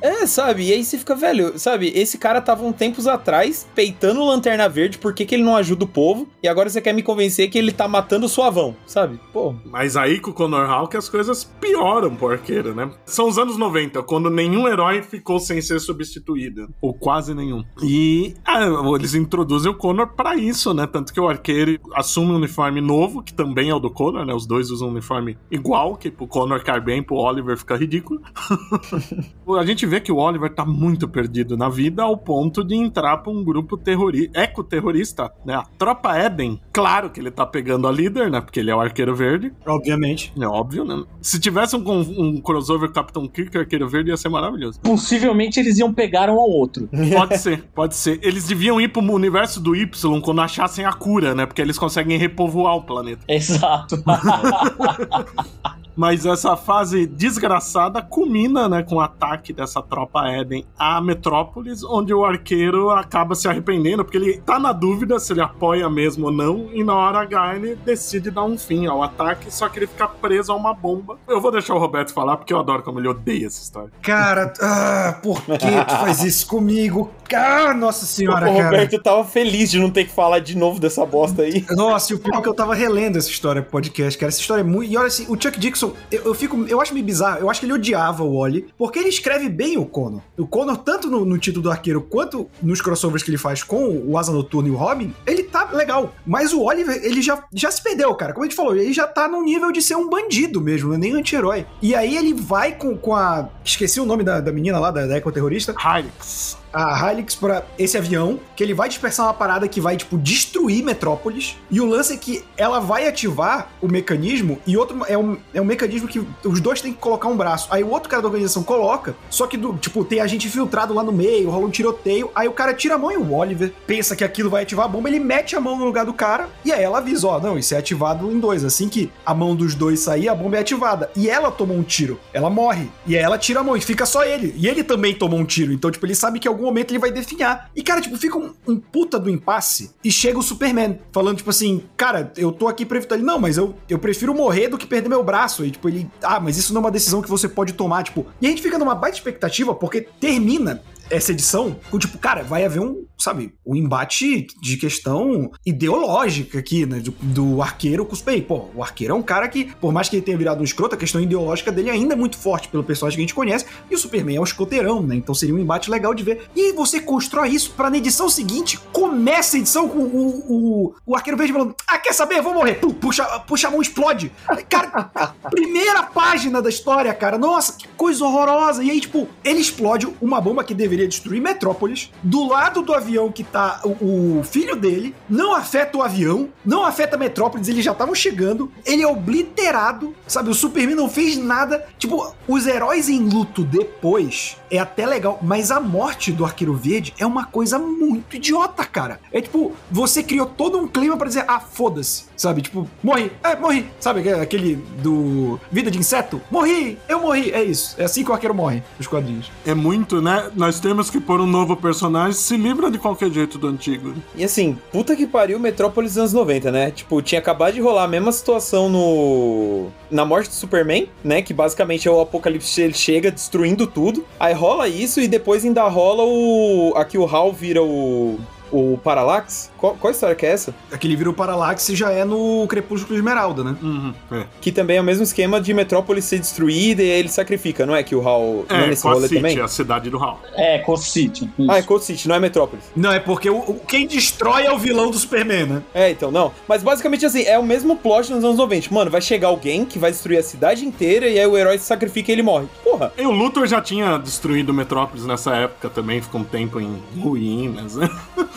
É, sabe? E aí você fica, velho, sabe? Esse cara tava um tempos atrás peitando o Lanterna Verde, por que, que ele não ajuda o povo? E agora você quer me convencer que ele tá matando o suavão, sabe? Pô. Mas aí com o Connor Hawk as coisas pioram pro arqueiro, né? São os anos 90, quando nenhum herói ficou sem ser substituído. Ou quase nenhum. E ah, eles introduzem o Connor pra isso, né? Tanto que o arqueiro assume um uniforme novo, que também é o do Connor, né? Os dois usam um uniforme igual, que pro Connor cai bem, pro Oliver fica ridículo. a gente vê que o Oliver tá muito perdido na vida ao ponto de entrar pra um grupo terrorista, eco-terrorista, né? A Tropa Eden. Claro que ele tá pegando a líder, né? Porque ele é o arqueiro verde. Obviamente. É óbvio, né? Se tivesse um, um crossover Capitão Kirk e Arqueiro Verde, ia ser maravilhoso. Possivelmente eles iam pegar um ao outro. Pode ser, pode ser. Eles deviam ir pro universo do Y quando achassem a cura, né? Porque eles conseguem repovoar o planeta. Exato. Mas essa fase desgraçada culmina, né, com o ataque dessa tropa Eden à Metrópolis, onde o arqueiro acaba se arrependendo, porque ele tá na dúvida se ele apoia mesmo ou não, e na hora H ele decide dar um fim ao ataque, só que ele fica preso a uma bomba. Eu vou deixar o Roberto falar, porque eu adoro como ele odeia essa história. Cara, ah, por que tu faz isso comigo? Ah, nossa senhora, o cara. Roberto tava feliz de não ter que falar de novo dessa bosta aí. Nossa, e o pior é que eu tava relendo essa história pro podcast, cara. Essa história é muito. E olha assim, o Chuck Dixon, eu, eu fico. Eu acho meio bizarro. Eu acho que ele odiava o Wally, porque ele escreve bem o Connor. O Connor, tanto no, no título do arqueiro quanto nos crossovers que ele faz com o Asa Noturno e o Robin, ele tá legal. Mas o Oliver, ele já, já se perdeu, cara. Como a gente falou, ele já tá no nível de ser um bandido mesmo, não é nem anti-herói. E aí ele vai com, com a. Esqueci o nome da, da menina lá, da, da ecoterrorista. Hyrix. A Hylix pra esse avião, que ele vai dispersar uma parada que vai, tipo, destruir Metrópolis. E o lance é que ela vai ativar o mecanismo e outro é um, é um mecanismo que os dois têm que colocar um braço. Aí o outro cara da organização coloca, só que, do, tipo, tem a gente infiltrado lá no meio, rola um tiroteio. Aí o cara tira a mão e o Oliver pensa que aquilo vai ativar a bomba, ele mete a mão no lugar do cara e aí ela avisa: ó, não, isso é ativado em dois. Assim que a mão dos dois sair, a bomba é ativada. E ela tomou um tiro, ela morre. E aí ela tira a mão e fica só ele. E ele também tomou um tiro. Então, tipo, ele sabe que em algum momento ele vai definhar. E, cara, tipo, fica um, um puta do impasse e chega o Superman falando, tipo assim, cara, eu tô aqui pra evitar ele. Não, mas eu, eu prefiro morrer do que perder meu braço. E, tipo, ele, ah, mas isso não é uma decisão que você pode tomar, tipo. E a gente fica numa baita expectativa porque termina essa edição com, tipo, cara, vai haver um, sabe, um embate de questão ideológica aqui, né? Do, do arqueiro com os Superman. Pô, o arqueiro é um cara que, por mais que ele tenha virado um escroto, a questão ideológica dele ainda é muito forte pelo personagem que a gente conhece. E o Superman é um escoteirão, né? Então seria um embate legal de ver. E você constrói isso pra na edição seguinte, começa a edição com o, o, o arqueiro verde falando: Ah, quer saber? Vou morrer. Pum, puxa, puxa a mão, explode. Cara, primeira página da história, cara. Nossa, que coisa horrorosa. E aí, tipo, ele explode uma bomba que deveria destruir Metrópolis. Do lado do avião que tá o, o filho dele, não afeta o avião, não afeta Metrópolis, eles já estavam chegando. Ele é obliterado, sabe? O Superman não fez nada. Tipo, os heróis em luto depois é até legal, mas a morte do Arqueiro Verde é uma coisa muito idiota, cara. É tipo, você criou todo um clima para dizer, ah, foda-se, sabe? Tipo, morri, é, morri. Sabe aquele do Vida de Inseto? Morri, eu morri. É isso. É assim que o arqueiro morre nos quadrinhos. É muito, né? Nós temos que pôr um novo personagem, se livra de qualquer jeito do antigo. E assim, puta que pariu Metrópolis anos 90, né? Tipo, tinha acabado de rolar a mesma situação no. Na morte do Superman, né? Que basicamente é o apocalipse ele chega destruindo tudo. Aí rola isso e depois ainda rola o. Aqui o Hal vira o. O Parallax? Qual, qual história que é essa? Aquele vira o Parallax já é no Crepúsculo Esmeralda, né? Uhum, é. Que também é o mesmo esquema de Metrópolis ser destruída e aí ele sacrifica, não é? Que o Hal. não é É, nesse Coast rolê City, também? a cidade do Hal. É, Coast City. isso. Ah, é Cold City, não é Metrópolis. Não, é porque o, o- quem destrói é o vilão do Superman, né? É, então, não. Mas basicamente assim, é o mesmo plot nos anos 90. Mano, vai chegar alguém que vai destruir a cidade inteira e aí o herói se sacrifica e ele morre. Porra. E o Luthor já tinha destruído Metrópolis nessa época também, ficou um tempo em ruínas, né?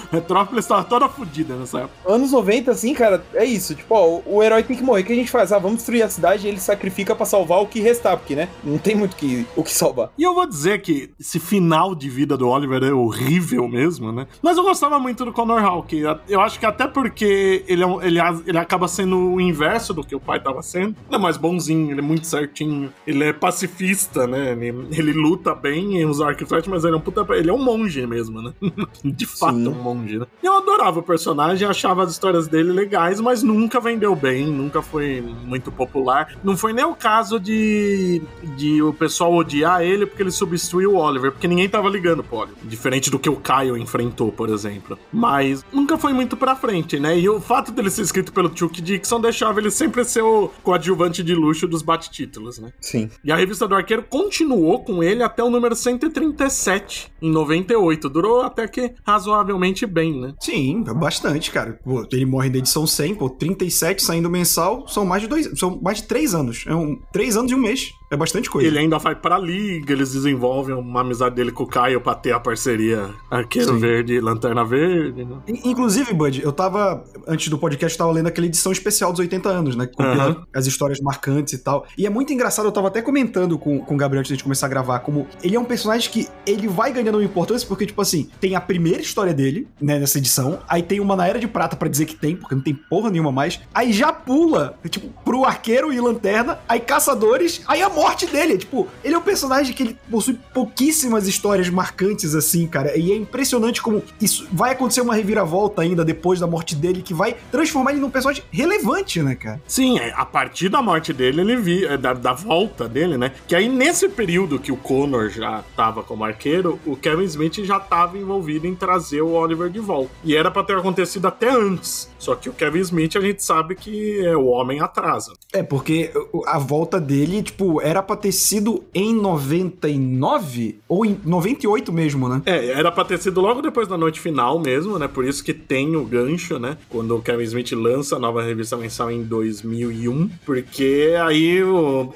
Metrópolis tava toda fodida nessa época. Anos 90, assim, cara, é isso. Tipo, ó, o, herói tem que morrer. O que a gente faz? Ah, vamos destruir a cidade e ele sacrifica pra salvar o que restar, porque, né? Não tem muito que, o que salvar. E eu vou dizer que esse final de vida do Oliver é horrível mesmo, né? Mas eu gostava muito do Connor Hawke. Eu acho que até porque ele, é um- ele, ele acaba sendo o inverso do que o pai tava sendo. Ele é mais bonzinho, ele é muito certinho. Ele é pacifista, né? Ele, ele luta bem em usar arco mas ele é um puta... Ele é um monge mesmo, né? De fato, Sim. um monge, né? Eu adorava o personagem, achava as histórias dele legais, mas nunca vendeu bem, nunca foi muito popular. Não foi nem o caso de, de o pessoal odiar ele porque ele substituiu o Oliver, porque ninguém tava ligando pro Oliver. Diferente do que o Caio enfrentou, por exemplo. Mas nunca foi muito pra frente, né? E o fato dele ser escrito pelo Chuck Dixon deixava ele sempre ser o coadjuvante de luxo dos bate-títulos, né? Sim. E a revista do Arqueiro continuou com ele até o número 137, em 98. Durou até que razoavelmente bem, né? Sim, bastante, cara. Pô, ele morre na edição 100, pô, 37 saindo mensal, são mais de dois, são mais de três anos. É um, três anos e um mês. É bastante coisa. Ele ainda vai pra liga, eles desenvolvem uma amizade dele com o Caio pra ter a parceria Arqueiro Sim. Verde e Lanterna Verde, né? In- Inclusive, Bud, eu tava, antes do podcast, eu tava lendo aquela edição especial dos 80 anos, né? Compila Aham. as histórias marcantes e tal. E é muito engraçado, eu tava até comentando com, com o Gabriel antes de a gente começar a gravar, como ele é um personagem que ele vai ganhando uma importância, porque, tipo assim, tem a primeira história dele, né, nessa edição, aí tem uma na Era de Prata pra dizer que tem, porque não tem porra nenhuma mais, aí já pula, tipo, pro Arqueiro e Lanterna, aí Caçadores, aí a morte dele, tipo, ele é um personagem que ele possui pouquíssimas histórias marcantes, assim, cara, e é impressionante como isso vai acontecer uma reviravolta ainda depois da morte dele, que vai transformar ele num personagem relevante, né, cara? Sim, é, a partir da morte dele, ele vi, é, da, da volta dele, né? Que aí nesse período que o Connor já tava como arqueiro, o Kevin Smith já tava envolvido em trazer o Oliver de volta. E era pra ter acontecido até antes. Só que o Kevin Smith a gente sabe que é o homem atrás, casa. É, porque a volta dele, tipo, era pra ter sido em 99 ou em 98 mesmo, né? É, era pra ter sido logo depois da noite final mesmo, né? Por isso que tem o gancho, né? Quando o Kevin Smith lança a nova revista mensal em 2001, porque aí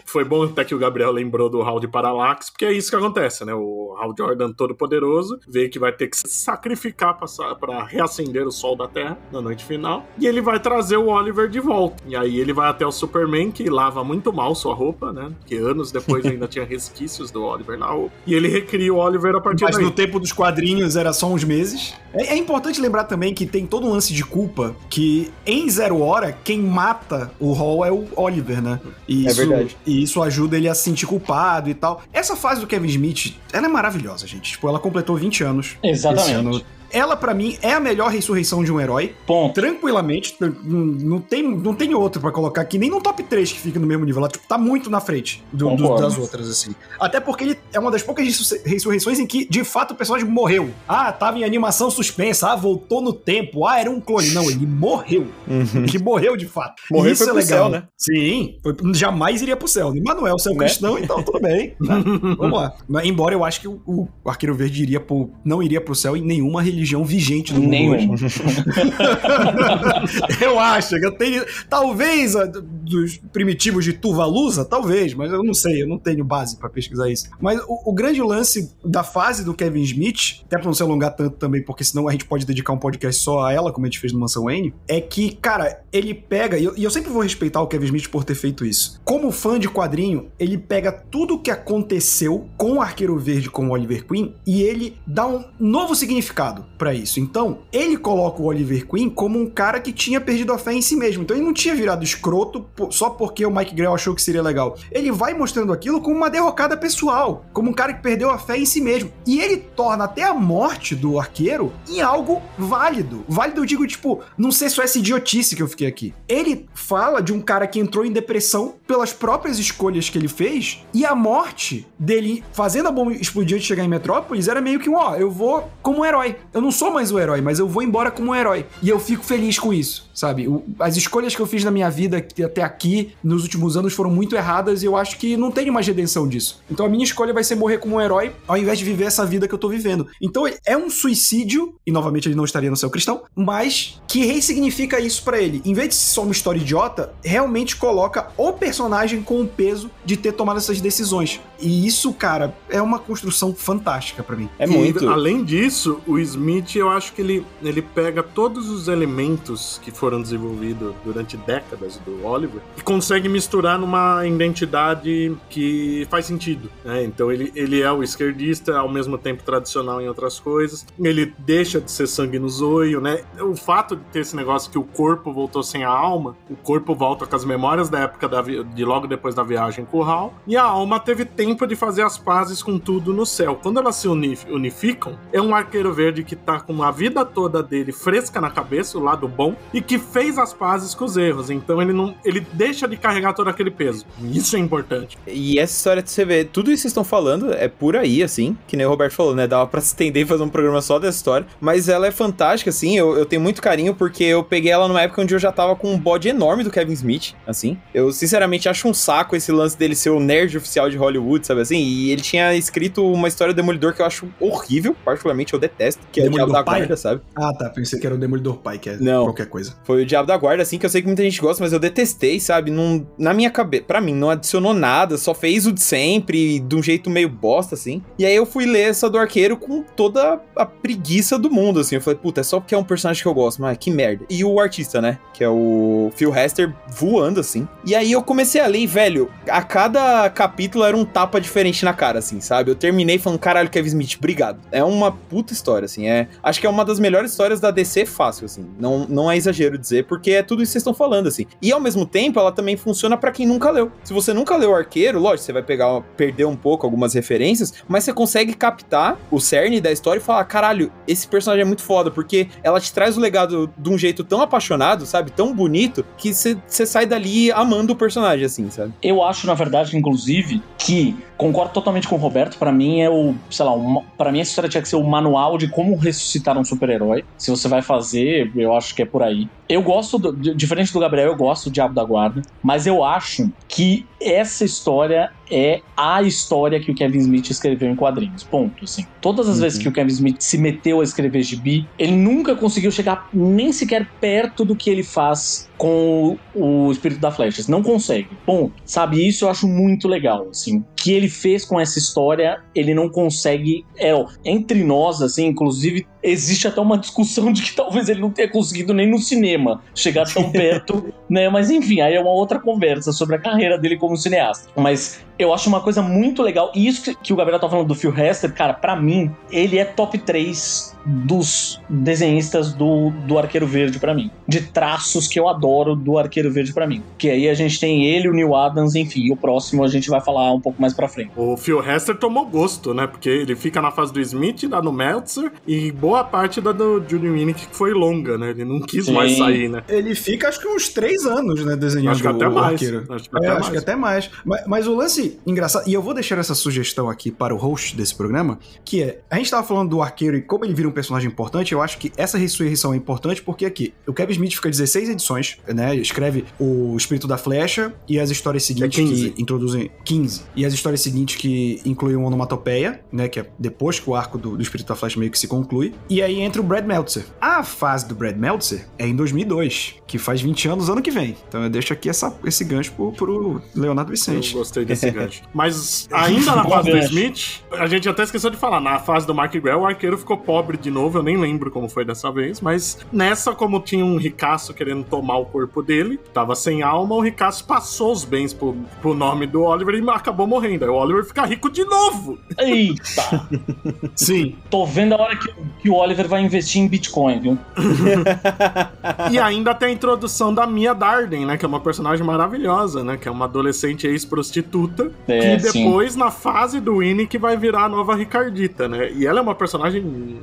foi bom até que o Gabriel lembrou do Hal de Parallax, porque é isso que acontece, né? O Hal Jordan todo poderoso vê que vai ter que se sacrificar para reacender o sol da Terra na noite final, e ele vai trazer o Oliver de volta. E aí ele vai até o Superman, que lava muito mal sua roupa, né? Que anos depois ainda tinha resquícios do Oliver na roupa. E ele recria o Oliver a partir Mas daí. no tempo dos quadrinhos era só uns meses. É, é importante lembrar também que tem todo um lance de culpa que em Zero Hora, quem mata o Hall é o Oliver, né? E É isso, verdade. E isso ajuda ele a se sentir culpado e tal. Essa fase do Kevin Smith, ela é maravilhosa, gente. Tipo, ela completou 20 anos. Exatamente. esse ano. Ela, pra mim, é a melhor ressurreição de um herói. Ponto. Tranquilamente, tran- não, tem, não tem outro pra colocar aqui, nem no top 3 que fica no mesmo nível. Ela tipo, tá muito na frente do- do- das outras, assim. Até porque ele é uma das poucas ressu- ressurreições em que, de fato, o personagem morreu. Ah, tava em animação suspensa. Ah, voltou no tempo. Ah, era um clone. Não, ele morreu. Ele morreu de fato. Uhum. Morreu E isso foi é pro legal. céu, né? Sim, foi- jamais iria pro céu. Mas não é o céu Né? cristão, então tudo bem. né? Vamos lá. Mas, embora eu acho que o, o Arqueiro Verde iria pro, não iria pro céu em nenhuma religião vigente do mundo hoje. Nenhum. eu acho que eu tenho. Talvez a- dos primitivos de Tuvalusa, talvez, mas eu não sei, eu não tenho base pra pesquisar isso. Mas o, o grande lance da fase do Kevin Smith, até pra não se alongar tanto também, porque senão a gente pode dedicar um podcast só a ela, como a gente fez no Mansão Wayne, é que, cara, ele pega, e eu, e eu sempre vou respeitar o Kevin Smith por ter feito isso. Como fã de quadrinho, ele pega tudo o que aconteceu com o Arqueiro Verde com o Oliver Queen e ele dá um novo significado pra isso. Então, ele coloca o Oliver Queen como um cara que tinha perdido a fé em si mesmo. Então ele não tinha virado escroto só porque o Mike Grell achou que seria legal. Ele vai mostrando aquilo como uma derrocada pessoal, como um cara que perdeu a fé em si mesmo. E ele torna até a morte do arqueiro em algo válido. Válido, eu digo, tipo, não sei só essa idiotice que eu fiquei aqui. Ele fala de um cara que entrou em depressão pelas próprias escolhas que ele fez, e a morte dele fazendo a bomba explodir antes de chegar em Metrópolis era meio que um, ó, eu vou como um herói. Eu não sou mais o herói, mas eu vou embora como um herói. E eu fico feliz com isso, sabe? O- as escolhas que eu fiz na minha vida até aqui, nos últimos anos, foram muito erradas e eu acho que não tem mais redenção disso. Então a minha escolha vai ser morrer como um herói, ao invés de viver essa vida que eu tô vivendo. Então é um suicídio, e novamente ele não estaria no céu cristão, mas que ressignifica isso pra ele. Em vez de ser só uma história idiota, realmente coloca o personagem com o peso de ter tomado essas decisões. E isso, cara, é uma construção fantástica pra mim. É E, muito. além disso, o Smith, eu acho que ele, ele pega todos os elementos que foram desenvolvidos durante décadas do Oliver e consegue misturar numa identidade que faz sentido. né? Então ele, ele é o esquerdista, ao mesmo tempo tradicional em outras coisas. Ele deixa de ser sangue no zoio, né? O fato de ter esse negócio que o corpo voltou sem a alma, o corpo volta com as memórias da época da de logo depois da viagem com o Hal, e a alma teve tempo de fazer as pazes com tudo no céu. Quando elas se unif- unificam, é um arqueiro verde que tá com a vida toda dele fresca na cabeça, o lado bom, e que fez as pazes com os erros. Então ele não. ele deixa de carregar todo aquele peso. Isso é importante. E essa história de você ver, tudo isso que vocês estão falando é por aí, assim, que nem o Roberto falou, né? Dava pra se estender e fazer um programa só dessa história. Mas ela é fantástica, assim, eu, eu tenho muito carinho porque eu peguei ela numa época onde eu já tava com um bode enorme do Kevin Smith, assim. Eu, sinceramente, acho um saco esse lance dele ser o nerd oficial de Hollywood, sabe assim? E ele tinha escrito uma história do Demolidor que eu acho horrível, particularmente eu detesto, que é o Diabo Demolidor da Pai? Guarda, sabe? Ah, tá. Pensei que era o Demolidor Pai, que é Não. qualquer coisa. Foi o Diabo da Guarda, assim, que eu sei que muita gente gosta, mas eu detestei, sabe? Não, na minha cabeça, pra mim, não adicionou nada, só fez o de sempre, de um jeito meio bosta, assim. E aí eu fui ler essa do Arqueiro com toda a preguiça do mundo, assim. Eu falei, puta, é só porque é um personagem que eu gosto, mas que merda. E o artista, né? Que é o Phil Hester voando, assim. E aí eu comecei a ler, e, velho, a cada capítulo era um tapa diferente na cara, assim, sabe? Eu terminei falando, caralho, Kevin Smith, obrigado. É uma puta história, assim. É, acho que é uma das melhores histórias da DC fácil, assim. Não, não é exagero dizer, porque é tudo isso que vocês estão falando, assim. E ao mesmo tempo, ela também funciona pra quem nunca leu. Se você nunca leu Arqueiro, lógico, você vai pegar, perder um pouco algumas referências, mas você consegue captar o cerne da história e falar: caralho, esse personagem é muito foda, porque ela te traz o legado de um jeito tão apaixonado, sabe? Tão bonito, que você sai dali amando o personagem, assim, sabe? Eu acho, na verdade, inclusive, que concordo totalmente com o Roberto. Pra mim é o, sei lá, para mim essa história tinha que ser o manual de como ressuscitar um super-herói. Se você vai fazer, eu acho que é por aí. Eu gosto, do, diferente do Gabriel, eu gosto do Diabo da Guarda, mas eu acho que essa história é a história que o Kevin Smith escreveu em quadrinhos. Ponto, assim. Todas as uhum. vezes que o Kevin Smith se meteu a escrever gibi, ele nunca conseguiu chegar nem sequer perto do que ele faz com o Espírito da Flecha. Não consegue. Ponto. Sabe, isso eu acho muito legal, assim. O que ele fez com essa história, ele não consegue... É, entre nós, assim, inclusive, existe até uma discussão de que talvez ele não tenha conseguido nem no cinema chegar tão perto, né? Mas enfim, aí é uma outra conversa sobre a carreira dele como cineasta. Mas eu acho uma coisa muito legal. E isso que o Gabriel tá falando do Phil Hester, cara, para mim, ele é top 3 dos desenhistas do, do Arqueiro Verde para mim. De traços que eu adoro do Arqueiro Verde para mim. Que aí a gente tem ele, o Neil Adams, enfim. E o próximo a gente vai falar um pouco mais pra frente. O Phil Hester tomou gosto, né? Porque ele fica na fase do Smith, da do Meltzer, e boa parte da do Judy Winnick que foi longa, né? Ele não quis Sim. mais sair, né? Ele fica acho que uns 3 anos, né? Desenhando acho que até mais. Arqueiro. Acho que até, é, mais. Acho que até mais. Mas, mas o lance engraçado, e eu vou deixar essa sugestão aqui para o host desse programa, que é, a gente tava falando do arqueiro e como ele vira um personagem importante, eu acho que essa ressurreição é importante porque aqui, o Kevin Smith fica 16 edições, né, escreve o Espírito da Flecha e as histórias seguintes é que introduzem 15, e as histórias seguintes que incluem uma onomatopeia, né, que é depois que o arco do, do Espírito da Flecha meio que se conclui, e aí entra o Brad Meltzer. A fase do Brad Meltzer é em 2002, que faz 20 anos ano que vem. Então eu deixo aqui essa, esse gancho pro, pro Leonardo Vicente. Eu gostei desse gancho. Mas ainda na fase do Smith, a gente até esqueceu de falar, na fase do Mark Grell, o arqueiro ficou pobre de novo, eu nem lembro como foi dessa vez, mas nessa, como tinha um ricaço querendo tomar o corpo dele, tava sem alma, o ricaço passou os bens pro, pro nome do Oliver e acabou morrendo. Aí o Oliver fica rico de novo. Eita! Sim. Tô vendo a hora que, que o Oliver vai investir em Bitcoin, viu? e ainda tem a introdução da Mia Darden, né? Que é uma personagem maravilhosa, né? Que é uma adolescente ex-prostituta é, que depois, sim. na fase do Winnie, que vai virar a nova Ricardita, né? E ela é uma personagem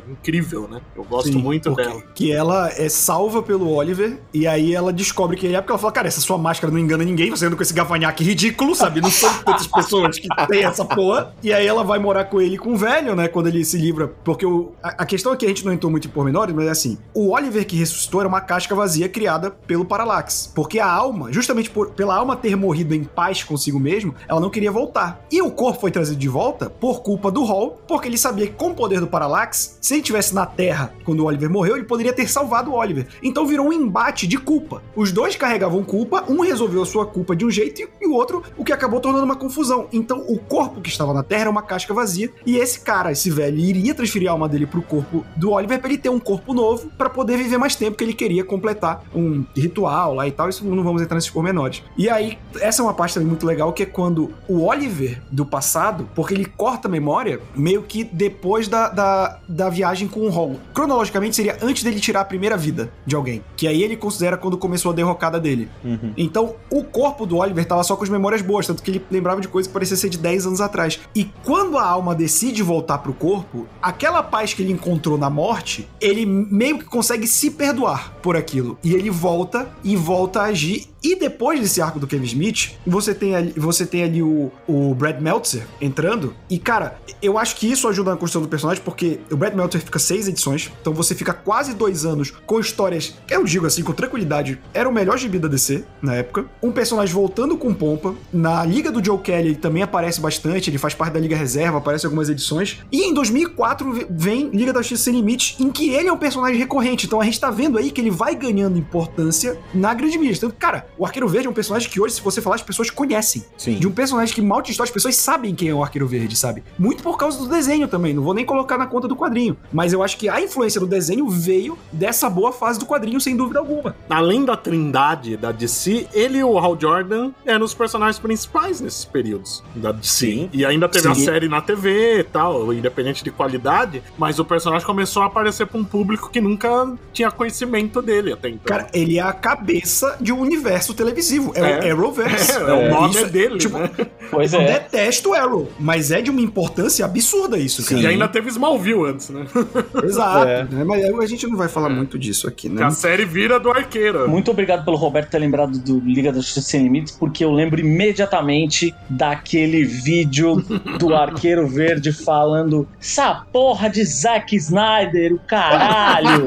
incrível, né? Eu gosto sim, muito dela. Que ela é salva pelo Oliver, e aí ela descobre que ele é, porque ela fala, cara, essa sua máscara não engana ninguém, você anda com esse gavanhaque ridículo, sabe? Não são tantas pessoas que tem essa porra. E aí ela vai morar com ele com o velho, né? Quando ele se livra. Porque o, a, a questão aqui, a gente não entrou muito em pormenores, mas é assim, o Oliver que ressuscitou era uma casca vazia criada pelo Parallax. Porque a alma, justamente por, pela alma ter morrido em paz consigo mesmo, ela não queria voltar. E o corpo foi trazido de volta por culpa do Hall, porque ele sabia que com o poder do Parallax, se ele estivesse na Terra quando o Oliver morreu, ele poderia ter salvado o Oliver. Então virou um embate de culpa. Os dois carregavam culpa, um resolveu a sua culpa de um jeito e o outro, o que acabou tornando uma confusão. Então o corpo que estava na Terra era uma casca vazia e esse cara, esse velho, iria transferir a alma dele pro corpo do Oliver para ele ter um corpo novo para poder viver mais tempo que ele queria completar um ritual lá e tal. Isso não vamos entrar nesses pormenores. E aí, essa é uma parte também muito legal que é quando o Oliver do passado, porque ele corta a memória meio que depois da, da, da viagem com o Hall. Cronologicamente seria antes dele tirar a primeira vida de alguém, que aí ele considera quando começou a derrocada dele. Uhum. Então, o corpo do Oliver tava só com as memórias boas, tanto que ele lembrava de coisas que parecia ser de 10 anos atrás. E quando a alma decide voltar pro corpo, aquela paz que ele encontrou na morte, ele meio que consegue se perdoar por aquilo. E ele volta e volta a agir e depois desse arco do Kevin Smith, você tem ali, você tem ali o, o Brad Meltzer entrando. E, cara, eu acho que isso ajuda na construção do personagem, porque o Brad Meltzer fica seis edições, então você fica quase dois anos com histórias, eu digo assim, com tranquilidade, era o melhor gibi da DC na época. Um personagem voltando com pompa. Na Liga do Joe Kelly ele também aparece bastante, ele faz parte da Liga Reserva, aparece algumas edições. E em 2004 vem Liga da Justiça Sem Limites, em que ele é um personagem recorrente. Então a gente tá vendo aí que ele vai ganhando importância na grande mídia. Então, cara, o Arqueiro Verde é um personagem que hoje, se você falar, as pessoas conhecem. Sim. De um personagem que mal te história, as pessoas sabem quem é o Arqueiro Verde, sabe? Muito por causa do desenho também. Não vou nem colocar na conta do quadrinho. Mas eu acho que a influência do desenho veio dessa boa fase do quadrinho, sem dúvida alguma. Além da trindade da DC, ele e o Hal Jordan eram os personagens principais nesses períodos da DC. Sim. E ainda teve Sim. a série na TV e tal, independente de qualidade, mas o personagem começou a aparecer para um público que nunca tinha conhecimento dele até então. Cara, ele é a cabeça de um universo universo televisivo. É, é. o Arrowverse. É, é, o nome isso, é dele, tipo, né? Pois eu é. detesto Arrow, mas é de uma importância absurda isso, Sim. cara. E ainda teve Smallville antes, né? Exato. É. Né? Mas a gente não vai falar é. muito disso aqui, né? a série vira do arqueiro. Muito obrigado pelo Roberto ter lembrado do Liga da Justiça Sem Limites, porque eu lembro imediatamente daquele vídeo do Arqueiro Verde falando essa porra de Zack Snyder, o caralho.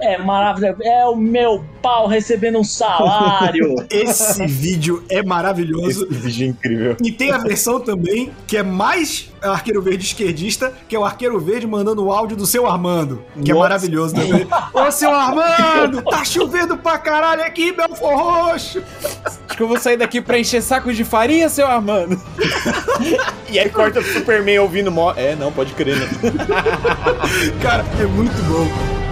é maravilhoso. É o meu pau recebendo um salário. Esse vídeo é maravilhoso. Esse vídeo é incrível. E tem a versão também que é mais arqueiro verde esquerdista, que é o arqueiro verde mandando o áudio do seu Armando, que é Nossa. maravilhoso também. Ô, seu Armando, tá chovendo pra caralho aqui, Belfor Roxo. Acho que eu vou sair daqui pra encher sacos de farinha, seu Armando. e aí corta o Superman ouvindo mó. É, não, pode crer, né? Cara, é muito bom.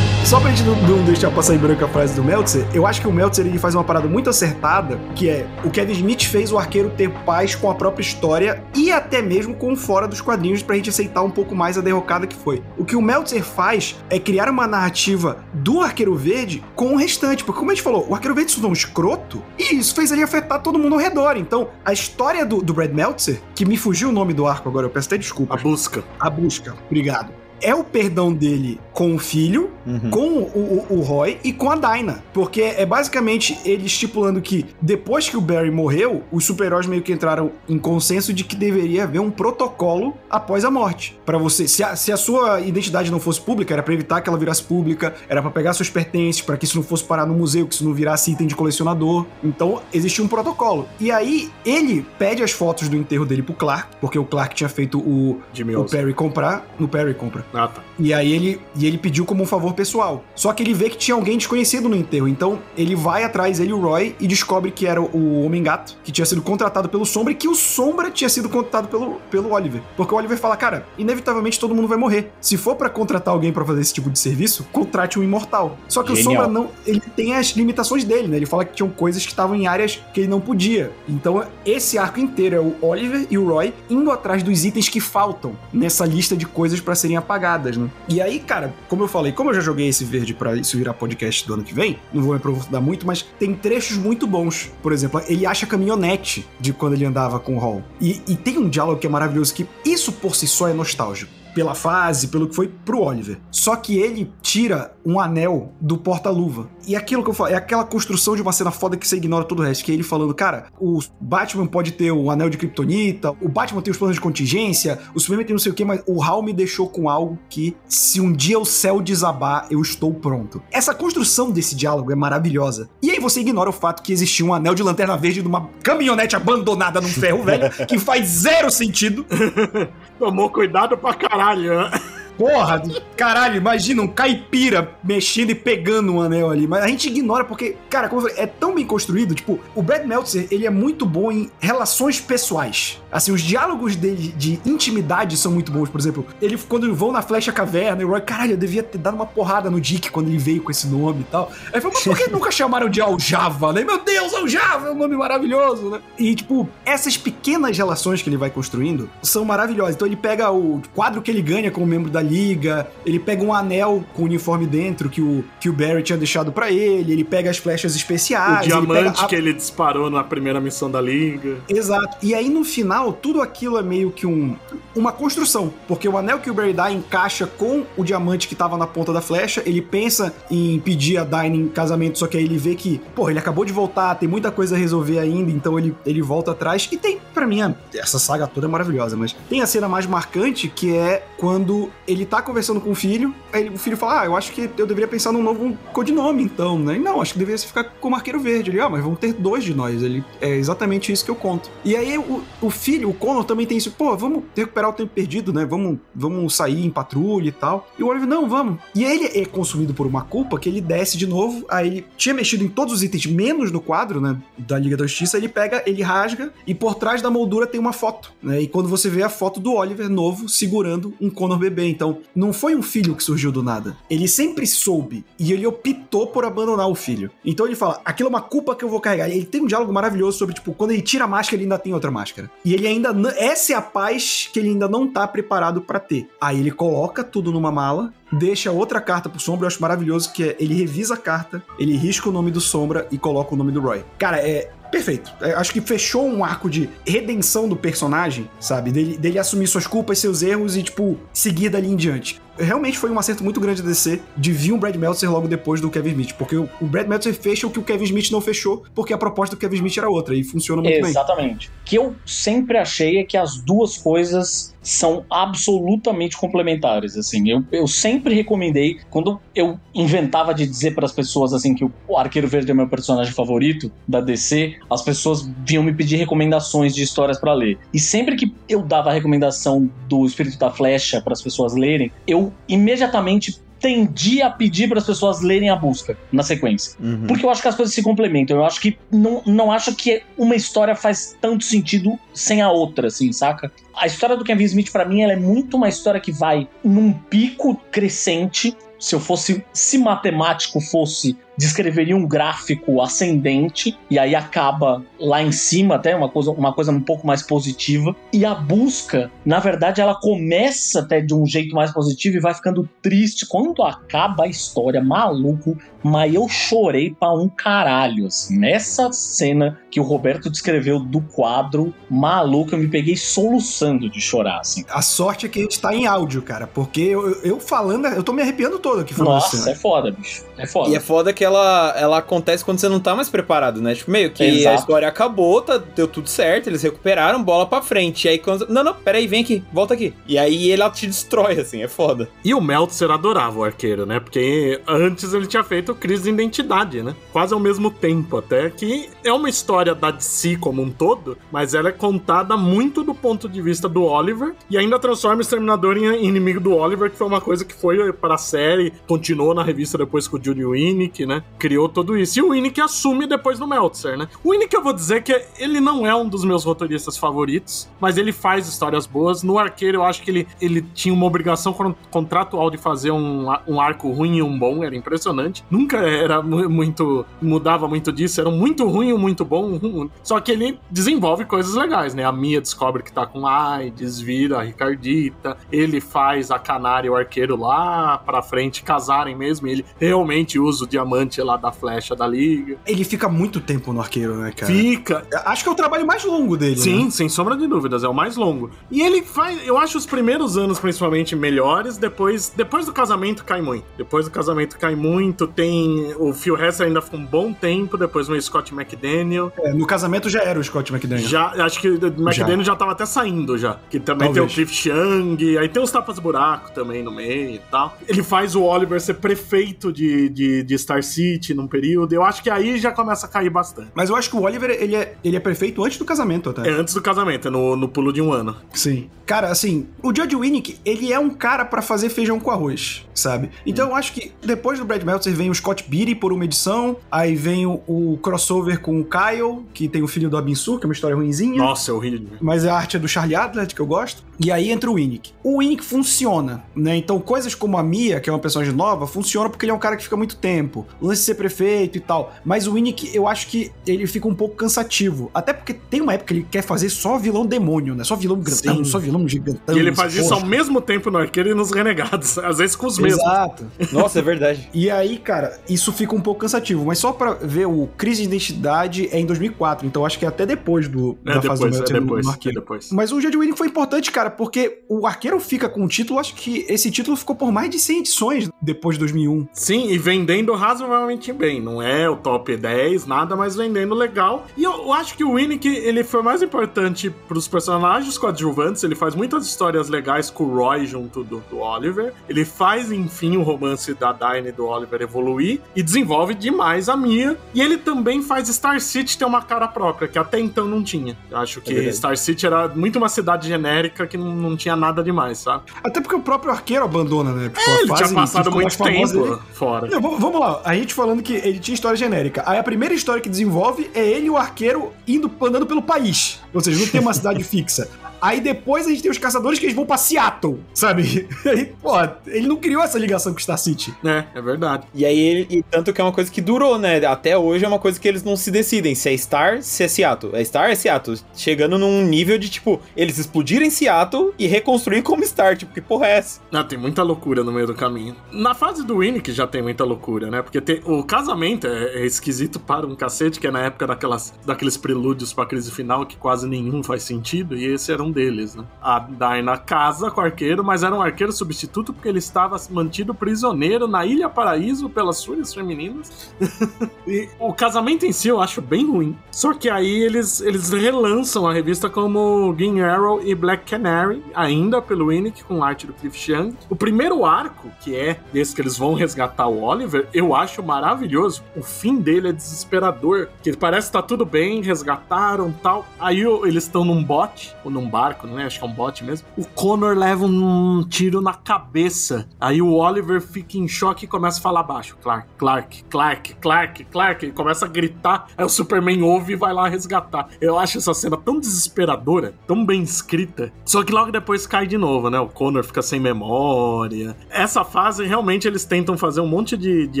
Só pra gente não, não deixar passar em branco a frase do Meltzer, eu acho que o Meltzer ele faz uma parada muito acertada, que é o Kevin Smith fez o arqueiro ter paz com a própria história e até mesmo com fora dos quadrinhos pra gente aceitar um pouco mais a derrocada que foi. O que o Meltzer faz é criar uma narrativa do arqueiro verde com o restante, porque como a gente falou, o arqueiro verde se tornou um escroto e isso fez ele afetar todo mundo ao redor. Então, a história do, do Brad Meltzer, que me fugiu o nome do arco agora, eu peço até A desculpas. busca. A busca, obrigado. É o perdão dele com o filho, Uhum. com o, o- o Roy e com a Dinah. Porque é basicamente ele estipulando que depois que o Barry morreu, os super-heróis meio que entraram em consenso de que deveria haver um protocolo após a morte. Pra você, se a, se a sua identidade não fosse pública, era pra evitar que ela virasse pública, era pra pegar seus pertences, pra que isso não fosse parar no museu, que isso não virasse item de colecionador. Então, existia um protocolo. E aí, ele pede as fotos do enterro dele pro Clark, porque o Clark tinha feito o, Jimmy o. Perry comprar. No Perry compra. Ah, tá. E aí ele, e ele pediu como um favor pessoal. Só que ele vê que tinha alguém desconhecido no enterro. Então ele vai atrás, ele e o Roy, e descobre que era o Homem-Gato, que tinha sido contratado pelo Sombra, e que o Sombra tinha sido contratado pelo, pelo Oliver. Porque o Oliver fala, cara, inevitavelmente todo mundo vai morrer. Se for pra contratar alguém pra fazer esse tipo de serviço, contrate um imortal. Só que Genial. o Sombra não. Ele tem as limitações dele, né? Ele fala que tinham coisas que estavam em áreas que ele não podia. Então esse arco inteiro é o Oliver e o Roy indo atrás dos itens que faltam nessa lista de coisas pra serem apagadas, né? E aí, cara, como eu falei, como eu já joguei esse verde pra isso virar podcast do ano que vem, não vou me aprofundar muito, mas tem trechos muito bons. Por exemplo, ele acha a caminhonete de quando ele andava com o Hall. E, e tem um diálogo que é maravilhoso, que isso por si só é nostálgico pela fase, pelo que foi pro Oliver. Só que ele tira um anel do porta-luva. E aquilo que eu falo, é aquela construção de uma cena foda que você ignora todo o resto, que é ele falando, cara, o Batman pode ter o anel de Kryptonita, o Batman tem os planos de contingência, o Superman tem não sei o que, mas o Hal me deixou com algo que, se um dia o céu desabar, eu estou pronto. Essa construção desse diálogo é maravilhosa. E aí você ignora o fato que existia um anel de lanterna verde numa caminhonete abandonada num ferro velho, que faz zero sentido. Tomou cuidado pra caralho, né? Porra, caralho, imagina um caipira mexendo e pegando um anel ali. Mas a gente ignora porque, cara, como eu falei, é tão bem construído. Tipo, o Brad Meltzer, ele é muito bom em relações pessoais. Assim, os diálogos dele de intimidade são muito bons. Por exemplo, ele quando vão na Flecha Caverna, e o Roy, caralho, eu devia ter dado uma porrada no Dick quando ele veio com esse nome e tal. Aí ele falou, mas por que nunca chamaram de Aljava, né? Meu Deus, Aljava é um nome maravilhoso, né? E, tipo, essas pequenas relações que ele vai construindo são maravilhosas. Então ele pega o quadro que ele ganha como membro da liga, ele pega um anel com o uniforme dentro que o, que o Barry tinha deixado pra ele, ele pega as flechas O especiais, ele diamante pega a- que ele disparou na primeira missão da Liga. Exato. E aí no final, tudo aquilo é meio que um, uma construção. Porque o anel que o Barry dá encaixa com o diamante que tava na ponta da flecha. Ele pensa em pedir a Dinah em casamento, só que aí ele vê que, porra, ele acabou de voltar, tem muita coisa a resolver ainda, então ele, ele volta atrás. E tem, pra mim, essa saga toda é maravilhosa, mas tem a cena mais marcante que é quando ele tá conversando com o filho, aí ele- o filho fala: Ah, eu acho que eu deveria pensar num novo codinome, então, né? E, Não, acho que deveria ficar como Arqueiro Verde. Ele, ah, mas vão ter dois de nós. Ele, é exatamente isso que eu conto. E aí o, o filho, o Connor, também tem isso, pô, vamos recuperar o tempo perdido, né? Vamos, vamos sair em patrulha e tal. E o Oliver, não, vamos. E ele é consumido por uma culpa que ele desce de novo, aí ele tinha mexido em todos os itens, menos no quadro, né? Da Liga da Justiça, ele pega, ele rasga, e por trás da moldura tem uma foto, né? E quando você vê a foto do Oliver novo segurando um Connor bebê. Então, não foi um filho que surgiu do nada. Ele sempre soube e ele optou por abandonar o filho. Então ele fala: aquilo é uma culpa que eu vou carregar. Ele tem um diálogo maravilhoso sobre, tipo, quando ele tira a máscara, ele ainda tem outra máscara. E ele ainda. Essa é a paz que ele ainda não tá preparado pra ter. Aí ele coloca tudo numa mala. Deixa outra carta pro Sombra, eu acho maravilhoso que é ele revisa a carta, ele risca o nome do Sombra e coloca o nome do Roy. Cara, é perfeito. É, acho que fechou um arco de redenção do personagem, sabe? Dele, dele assumir suas culpas, seus erros e, tipo, seguir dali em diante. Realmente foi um acerto muito grande da DC de vir um Brad Meltzer logo depois do Kevin Smith, porque o Brad Meltzer fecha o que o Kevin Smith não fechou, porque a proposta do Kevin Smith era outra e funciona muito Exatamente. bem. Exatamente. O que eu sempre achei é que as duas coisas são absolutamente complementares, assim. Eu, eu sempre recomendei, quando eu inventava de dizer para as pessoas, assim, que o Arqueiro Verde é meu personagem favorito da DC, as pessoas vinham me pedir recomendações de histórias para ler. E sempre que eu dava a recomendação do Espírito da Flecha para as pessoas lerem, eu imediatamente tendi a pedir para as pessoas lerem a busca na sequência. Uhum. Porque eu acho que as coisas se complementam. Eu acho que não, não acho que uma história faz tanto sentido sem a outra, assim, saca? A história do Kevin Smith, para mim, ela é muito uma história que vai num pico crescente. Se eu fosse, se matemático fosse, descreveria um gráfico ascendente e aí acaba lá em cima até uma coisa, uma coisa um pouco mais positiva. E a busca, na verdade, ela começa até de um jeito mais positivo e vai ficando triste quando acaba a história, maluco. Mas eu chorei pra um caralho, assim. Nessa cena que o Roberto descreveu do quadro, maluco, eu me peguei soluçando de chorar, assim. A sorte é que a gente tá em áudio, cara, porque eu, eu, falando, eu tô me arrepiando todo aqui falando Nossa, assim. é foda, bicho. É foda. E é foda que ela, ela acontece quando você não tá mais preparado, né? Tipo, meio que Exato. a história acabou, tá, deu tudo certo, eles recuperaram, bola pra frente. E aí quando. Não, não, peraí, vem aqui, volta aqui. E aí ela te destrói, assim, é foda. E o Meltzer adorava o arqueiro, né? Porque antes ele tinha feito Crise de Identidade, né? Quase ao mesmo tempo, até. Que é uma história da DC como um todo, mas ela é contada muito do ponto de vista do Oliver. E ainda transforma o Exterminador em inimigo do Oliver, que foi uma coisa que foi pra série, continuou na revista depois com o Judy Winnick, né? Criou tudo isso. E o Winnick assume depois no Meltzer, né? O Winnick, eu vou dizer que ele não é um dos meus roteiristas favoritos, mas ele faz histórias boas. No Arqueiro, eu acho que ele, ele tinha uma obrigação con- contratual de fazer um, um arco ruim e um bom, era impressionante. Nunca era mu- muito. mudava muito disso, era muito ruim e muito bom. Só que ele desenvolve coisas legais, né? A Mia descobre que tá com AIDS, vira a Ricardita, ele faz a Canária e o arqueiro lá pra frente casarem mesmo, ele realmente usa o diamante lá da flecha da liga. Ele fica muito tempo no arqueiro, né, cara? Fica, Acho que é o trabalho mais longo dele. Sim, né? sem sombra de dúvidas, é o mais longo. E ele faz, eu acho os primeiros anos principalmente melhores, depois depois do casamento cai muito. Depois do casamento cai muito, tem o Phil Hester ainda ficou um bom tempo, depois o Scott McDaniel. É, no casamento já era o Scott McDaniel. Já, acho que o McDaniel já. tava até saindo já. Que também Talvez. tem o Cliff Chang, aí tem os tapas buraco também no meio e tal. Ele faz o Oliver ser prefeito de, de, de Star City num período. Eu acho que aí já começa a cair bastante. Mas eu acho que o Oliver, ele é, ele é prefeito antes do casamento até. É antes do casamento, é no, no pulo de um ano. Sim. Cara, assim, o Judge Winnick, ele é um cara pra fazer feijão com arroz, sabe? Então eu acho que depois do Brad Meltzer vem o Scott Beatty por uma edição, aí vem o, o crossover com o Kyle, que tem o filho do Abinsu, que é uma história ruinzinha. Nossa, é horrível. Mas a arte é do Charlie Adler, que eu gosto. E aí entra o Winnick. O Winnick funciona, né? Então coisas como a Mia, que é uma personagem nova, funcionam porque ele é um cara que fica muito tempo. O lance de ser prefeito e tal. Mas o Winnick, eu acho que ele fica um pouco cansativo. Até porque tem uma época que ele quer fazer só vilão demônio, né? Só vilão grandão, Sim. só vilão gigantão. E ele faz isso ao mesmo tempo no arqueiro e nos renegados. Às vezes com os mesmos. Exato. Nossa, é verdade. E aí, cara, isso fica um pouco cansativo. Mas só pra ver, o Crise de Identidade é em 2004. Então acho que é até depois do, É da fase do depois, é depois, no é arqueiro. depois. Mas o Judge Winnick foi importante, cara, porque o arqueiro fica com o título, acho que esse título ficou por mais de 100 edições depois de 2001. Sim, e vendendo razoavelmente bem. Não é o top 10, nada, mas vendendo legal. E eu, eu acho que o Winnick, ele foi mais importante pros personagens coadjuvantes. Ele faz muitas histórias legais com o Roy junto do, do Oliver. Ele faz, enfim, o romance da Dinah e do Oliver evoluir. E desenvolve demais a Mia. E ele também faz Star City ter uma cara própria, que até então não tinha. Eu acho que verdade. Star City era muito uma cidade genérica que não, não tinha nada demais, sabe? Até porque o próprio arqueiro abandona, né? Tipo, a É, Ele tinha passado muito tempo dele. fora. Não, vamos vamos lá, a gente falando que ele tinha história genérica. Aí a primeira história que desenvolve é ele e o arqueiro indo andando pelo país. Ou seja, não tem uma cidade fixa. Aí depois a gente tem os caçadores que eles vão pra Seattle, sabe? Aí, pô, ele não criou essa ligação com Star City. É, é verdade. E aí, ele- e tanto que é uma coisa que durou, né? Até hoje é uma coisa que eles não se decidem se é Star, se é Seattle. É Star, é Seattle. Chegando num nível de, tipo, eles explodirem Seattle e reconstruir como Star. Tipo, que porra é essa? Ah, tem muita loucura no meio do caminho. Na fase do Winnick já tem muita loucura, né? Porque tem- o casamento é, é esquisito para um cacete, que é na época daquelas, daqueles prelúdios pra crise final que quase nenhum faz sentido, e esse era um deles, né? A Daina casa com o arqueiro, mas era um arqueiro substituto porque ele estava mantido prisioneiro na Ilha Paraíso pelas fúrias femininas. e o casamento em si eu acho bem ruim. Só que aí eles, eles relançam a revista como Green Arrow e Black Canary, ainda pelo Winnick, com arte do Cliff Chiang. O primeiro arco, que é esse que eles vão resgatar o Oliver, eu acho maravilhoso. O fim dele é desesperador, que parece que tá tudo bem, resgataram tal. Aí eles estão num bote, ou num não é? Acho que é um bote mesmo. O Connor leva um tiro na cabeça. Aí o Oliver fica em choque e começa a falar baixo. Clark, Clark, Clark, Clark, Clark. E começa a gritar. Aí o Superman ouve e vai lá resgatar. Eu acho essa cena tão desesperadora, tão bem escrita. Só que logo depois cai de novo, né? O Connor fica sem memória. Essa fase, realmente, eles tentam fazer um monte de, de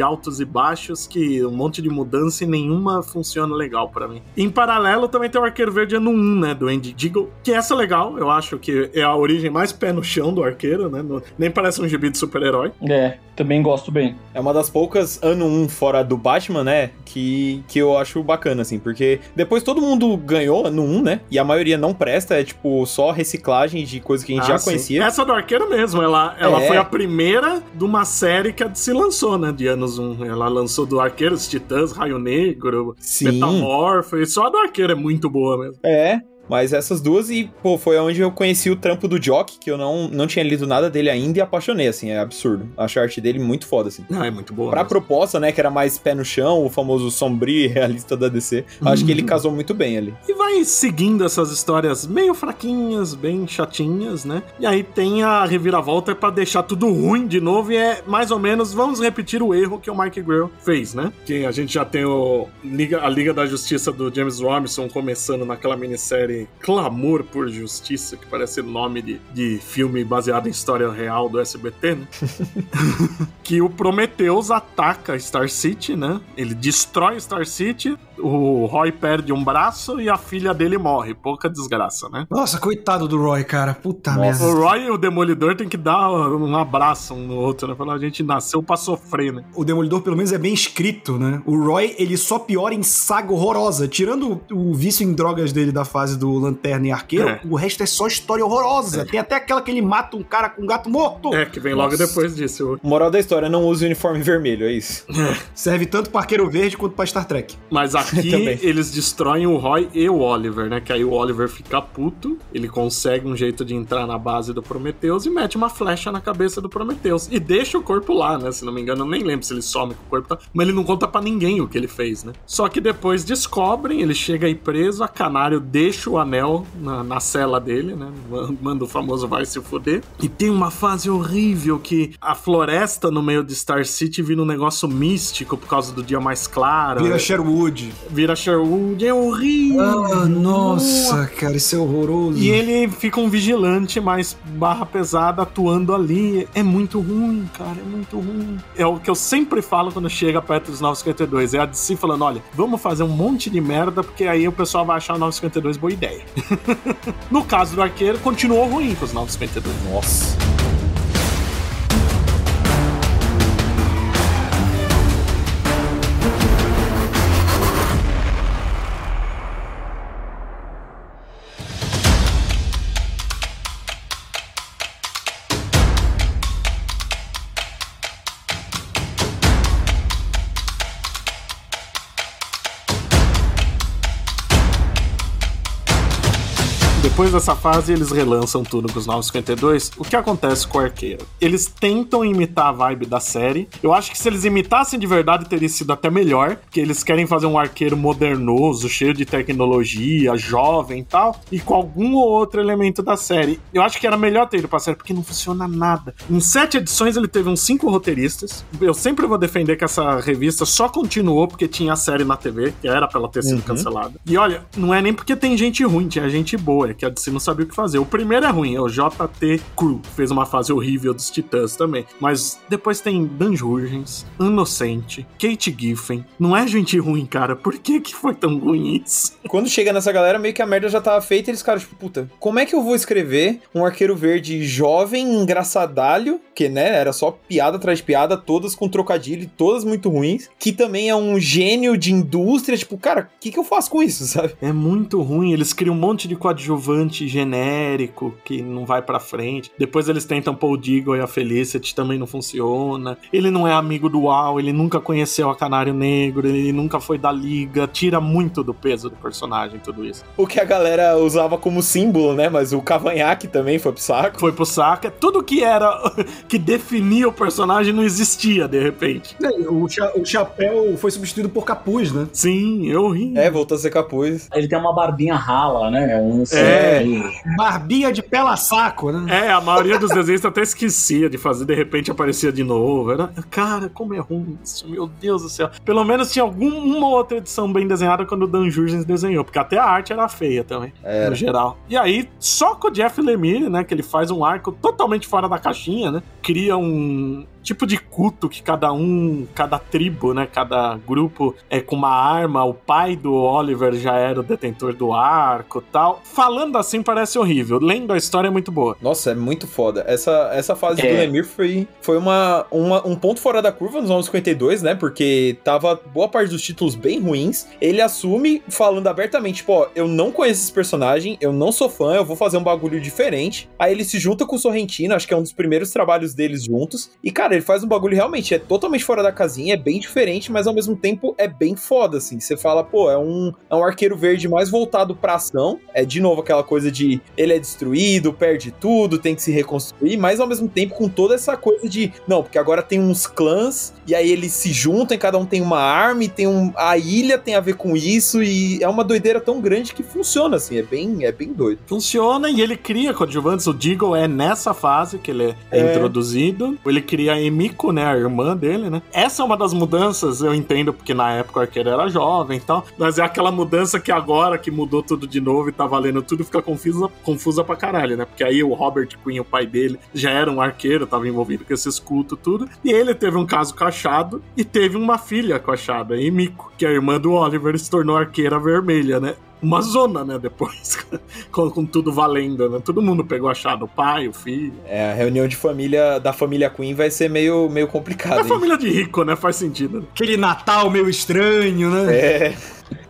altos e baixos, que um monte de mudança e nenhuma funciona legal para mim. Em paralelo, também tem o Arqueiro Verde ano 1, né? Do Andy Deagle, que essa legal. Eu acho que é a origem mais pé no chão do arqueiro, né? No, nem parece um gibi de super-herói. É, também gosto bem. É uma das poucas ano 1 fora do Batman, né? Que, que eu acho bacana, assim, porque depois todo mundo ganhou ano 1, né? E a maioria não presta, é tipo só reciclagem de coisas que a gente Ah, já sim. conhecia. Essa do Arqueiro mesmo, ela, ela É. foi a primeira de uma série que DC lançou, né? De anos 1. Ela lançou do Arqueiro, os Titãs, Raio Negro, Sim. Metamorfo. E só a do Arqueiro é muito boa mesmo. É, mas essas duas e, pô, foi onde eu conheci o trampo do Jock, que eu não, não tinha lido nada dele ainda e apaixonei, assim, é absurdo. Acho a arte dele muito foda, assim. Não, é muito boa. Pra mesmo. proposta, né, que era mais pé no chão, o famoso sombrio e realista da DC, acho que ele casou muito bem ali. E vai seguindo essas histórias meio fraquinhas, bem chatinhas, né? E aí tem a reviravolta pra deixar tudo ruim de novo e é mais ou menos, vamos repetir o erro que o Mike Grell fez, né? Que a gente já tem o Liga, a Liga da Justiça do James Robinson começando naquela minissérie Clamor por Justiça, que parece nome de, de filme baseado em história real do SBT, né? que o Prometheus ataca Star City, né? Ele destrói Star City, o Roy perde um braço e a filha dele morre. Pouca desgraça, né? Nossa, coitado do Roy, cara. Puta merda. O Roy e o Demolidor tem que dar um abraço um no outro, né? Falar, a gente nasceu pra sofrer, né? O Demolidor, pelo menos, é bem escrito, né? O Roy, ele só piora em saga horrorosa. Tirando o, o vício em drogas dele da fase do Lanterna e Arqueiro, É. o resto é só história horrorosa. Tem até aquela que ele mata um cara com um gato morto. É, que vem logo Nossa. depois disso. Moral da história, não use uniforme vermelho, é isso. Serve tanto pra Arqueiro Verde quanto pra Star Trek. Mas aqui Também. eles destroem o Roy e o Oliver, né? Que aí o Oliver fica puto, ele consegue um jeito de entrar na base do Prometheus e mete uma flecha na cabeça do Prometheus. E deixa o corpo lá, né? Se não me engano, eu nem lembro se ele some com o corpo, tá? mas ele não conta pra ninguém o que ele fez, né? Só que depois descobrem, ele chega aí preso, a Canário deixa o anel na, na cela dele, né? Manda o famoso vai se fuder. E tem uma fase horrível que a floresta no meio de Star City vira um negócio místico por causa do dia mais claro. Vira Sherwood. Vira Sherwood, é horrível. Ah, nossa, cara, isso é horroroso. E ele fica um vigilante mais barra pesada atuando ali. É muito ruim, cara, é muito ruim. É o que eu sempre falo quando chega perto dos 952. É a DC falando: olha, vamos fazer um monte de merda, porque aí o pessoal vai achar o 952 boa ideia. no caso do arqueiro, continuou ruim com os 952. Nossa. Depois dessa fase, eles relançam tudo com os 952. O que acontece com o arqueiro? Eles tentam imitar a vibe da série. Eu acho que se eles imitassem de verdade, teria sido até melhor. Porque eles querem fazer um arqueiro modernoso, cheio de tecnologia, jovem e tal. E com algum ou outro elemento da série. Eu acho que era melhor ter ido pra série, porque não funciona nada. Em sete edições, ele teve uns cinco roteiristas. Eu sempre vou defender que essa revista só continuou porque tinha a série na TV, que era pra ela ter sido cancelada. E olha, não é nem porque tem gente ruim, tinha gente boa, é que a DC não sabia o que fazer. O primeiro é ruim, é o JT Crew, fez uma fase horrível dos Titãs também. Mas depois tem Dan Jurgens, Inocente, Kate Giffen. Não é gente ruim, cara. Por que que foi tão ruim isso? Quando chega nessa galera, meio que a merda já tava feita e eles ficaram tipo, puta, como é que eu vou escrever um arqueiro verde jovem, engraçadalho, que, né, era só piada atrás de piada, todas com trocadilho, e todas muito ruins, que também é um gênio de indústria, tipo, cara, o que que eu faço com isso, sabe? É muito ruim. Eles criam um monte de coadjuvante genérico que não vai pra frente. Depois eles tentam pôr o Deagle e a Felicity, também não funciona. Ele não é amigo do Al, ele nunca conheceu a Canário Negro, ele nunca foi da Liga. Tira muito do peso do personagem tudo isso. O que a galera usava como símbolo, né? Mas o cavanhaque também foi pro saco. Foi pro saco. Tudo que era que definia o personagem não existia de repente. É, o, cha o chapéu foi substituído por capuz, né? Sim, eu ri. É, voltou a ser capuz. Ele tem uma barbinha rala, né? Um É. Barbinha de pela saco, né? É, a maioria dos desenhos até esquecia de fazer, de repente aparecia de novo. Era, cara, como é ruim isso, meu Deus do céu. Pelo menos tinha alguma outra edição bem desenhada quando o Dan Jurgens desenhou, porque até a arte era feia também, Era. no geral. E aí, só com o Jeff Lemire, né, que ele faz um arco totalmente fora da caixinha, né, cria um tipo de culto que cada um, cada tribo, né, cada grupo é com uma arma. O pai do Oliver já era o detentor do arco, tal. Falando assim parece horrível. Lendo a história é muito boa. Nossa, é muito foda. Essa, essa fase É. do Lemir foi, foi uma, uma- um ponto fora da curva nos anos 52, né? Porque tava boa parte dos títulos bem ruins. Ele assume falando abertamente, tipo, ó, eu não conheço esse personagem, eu não sou fã, eu vou fazer um bagulho diferente. Aí ele se junta com o Sorrentino, acho que é um dos primeiros trabalhos deles juntos. E, cara, ele faz um bagulho realmente, é totalmente fora da casinha, é bem diferente, mas ao mesmo tempo é bem foda, assim. Você fala, pô, é um, é um arqueiro verde mais voltado pra ação. É de novo aquela coisa de ele é destruído, perde tudo, tem que se reconstruir, mas ao mesmo tempo com toda essa coisa de, não, porque agora tem uns clãs, e aí eles se juntam, e cada um tem uma arma, e tem um. A ilha tem a ver com isso, e é uma doideira tão grande que funciona, assim, é bem, é bem doido. Funciona e ele cria coadjuvantes. O Deagle é nessa fase que ele é, É. introduzido. Ele cria Emiko, né? A irmã dele, né? Essa é uma das mudanças, eu entendo, porque na época o arqueiro era jovem e tal. Mas é aquela mudança que agora que mudou tudo de novo e tá valendo tudo, fica confusa, confusa pra caralho, né? Porque aí o Robert Quinn, o pai dele, já era um arqueiro, tava envolvido com esses cultos, tudo. E ele teve um caso com a e teve uma filha com a a Emiko, que é a irmã do Oliver se tornou arqueira vermelha, né? Uma zona, né? Depois, com, com tudo valendo, né? Todo mundo pegou achado, o pai, o filho. É, a reunião de família da família Queen vai ser meio, meio É complicada. hein? família de rico, né? Faz sentido. Aquele Natal meio estranho, né? É,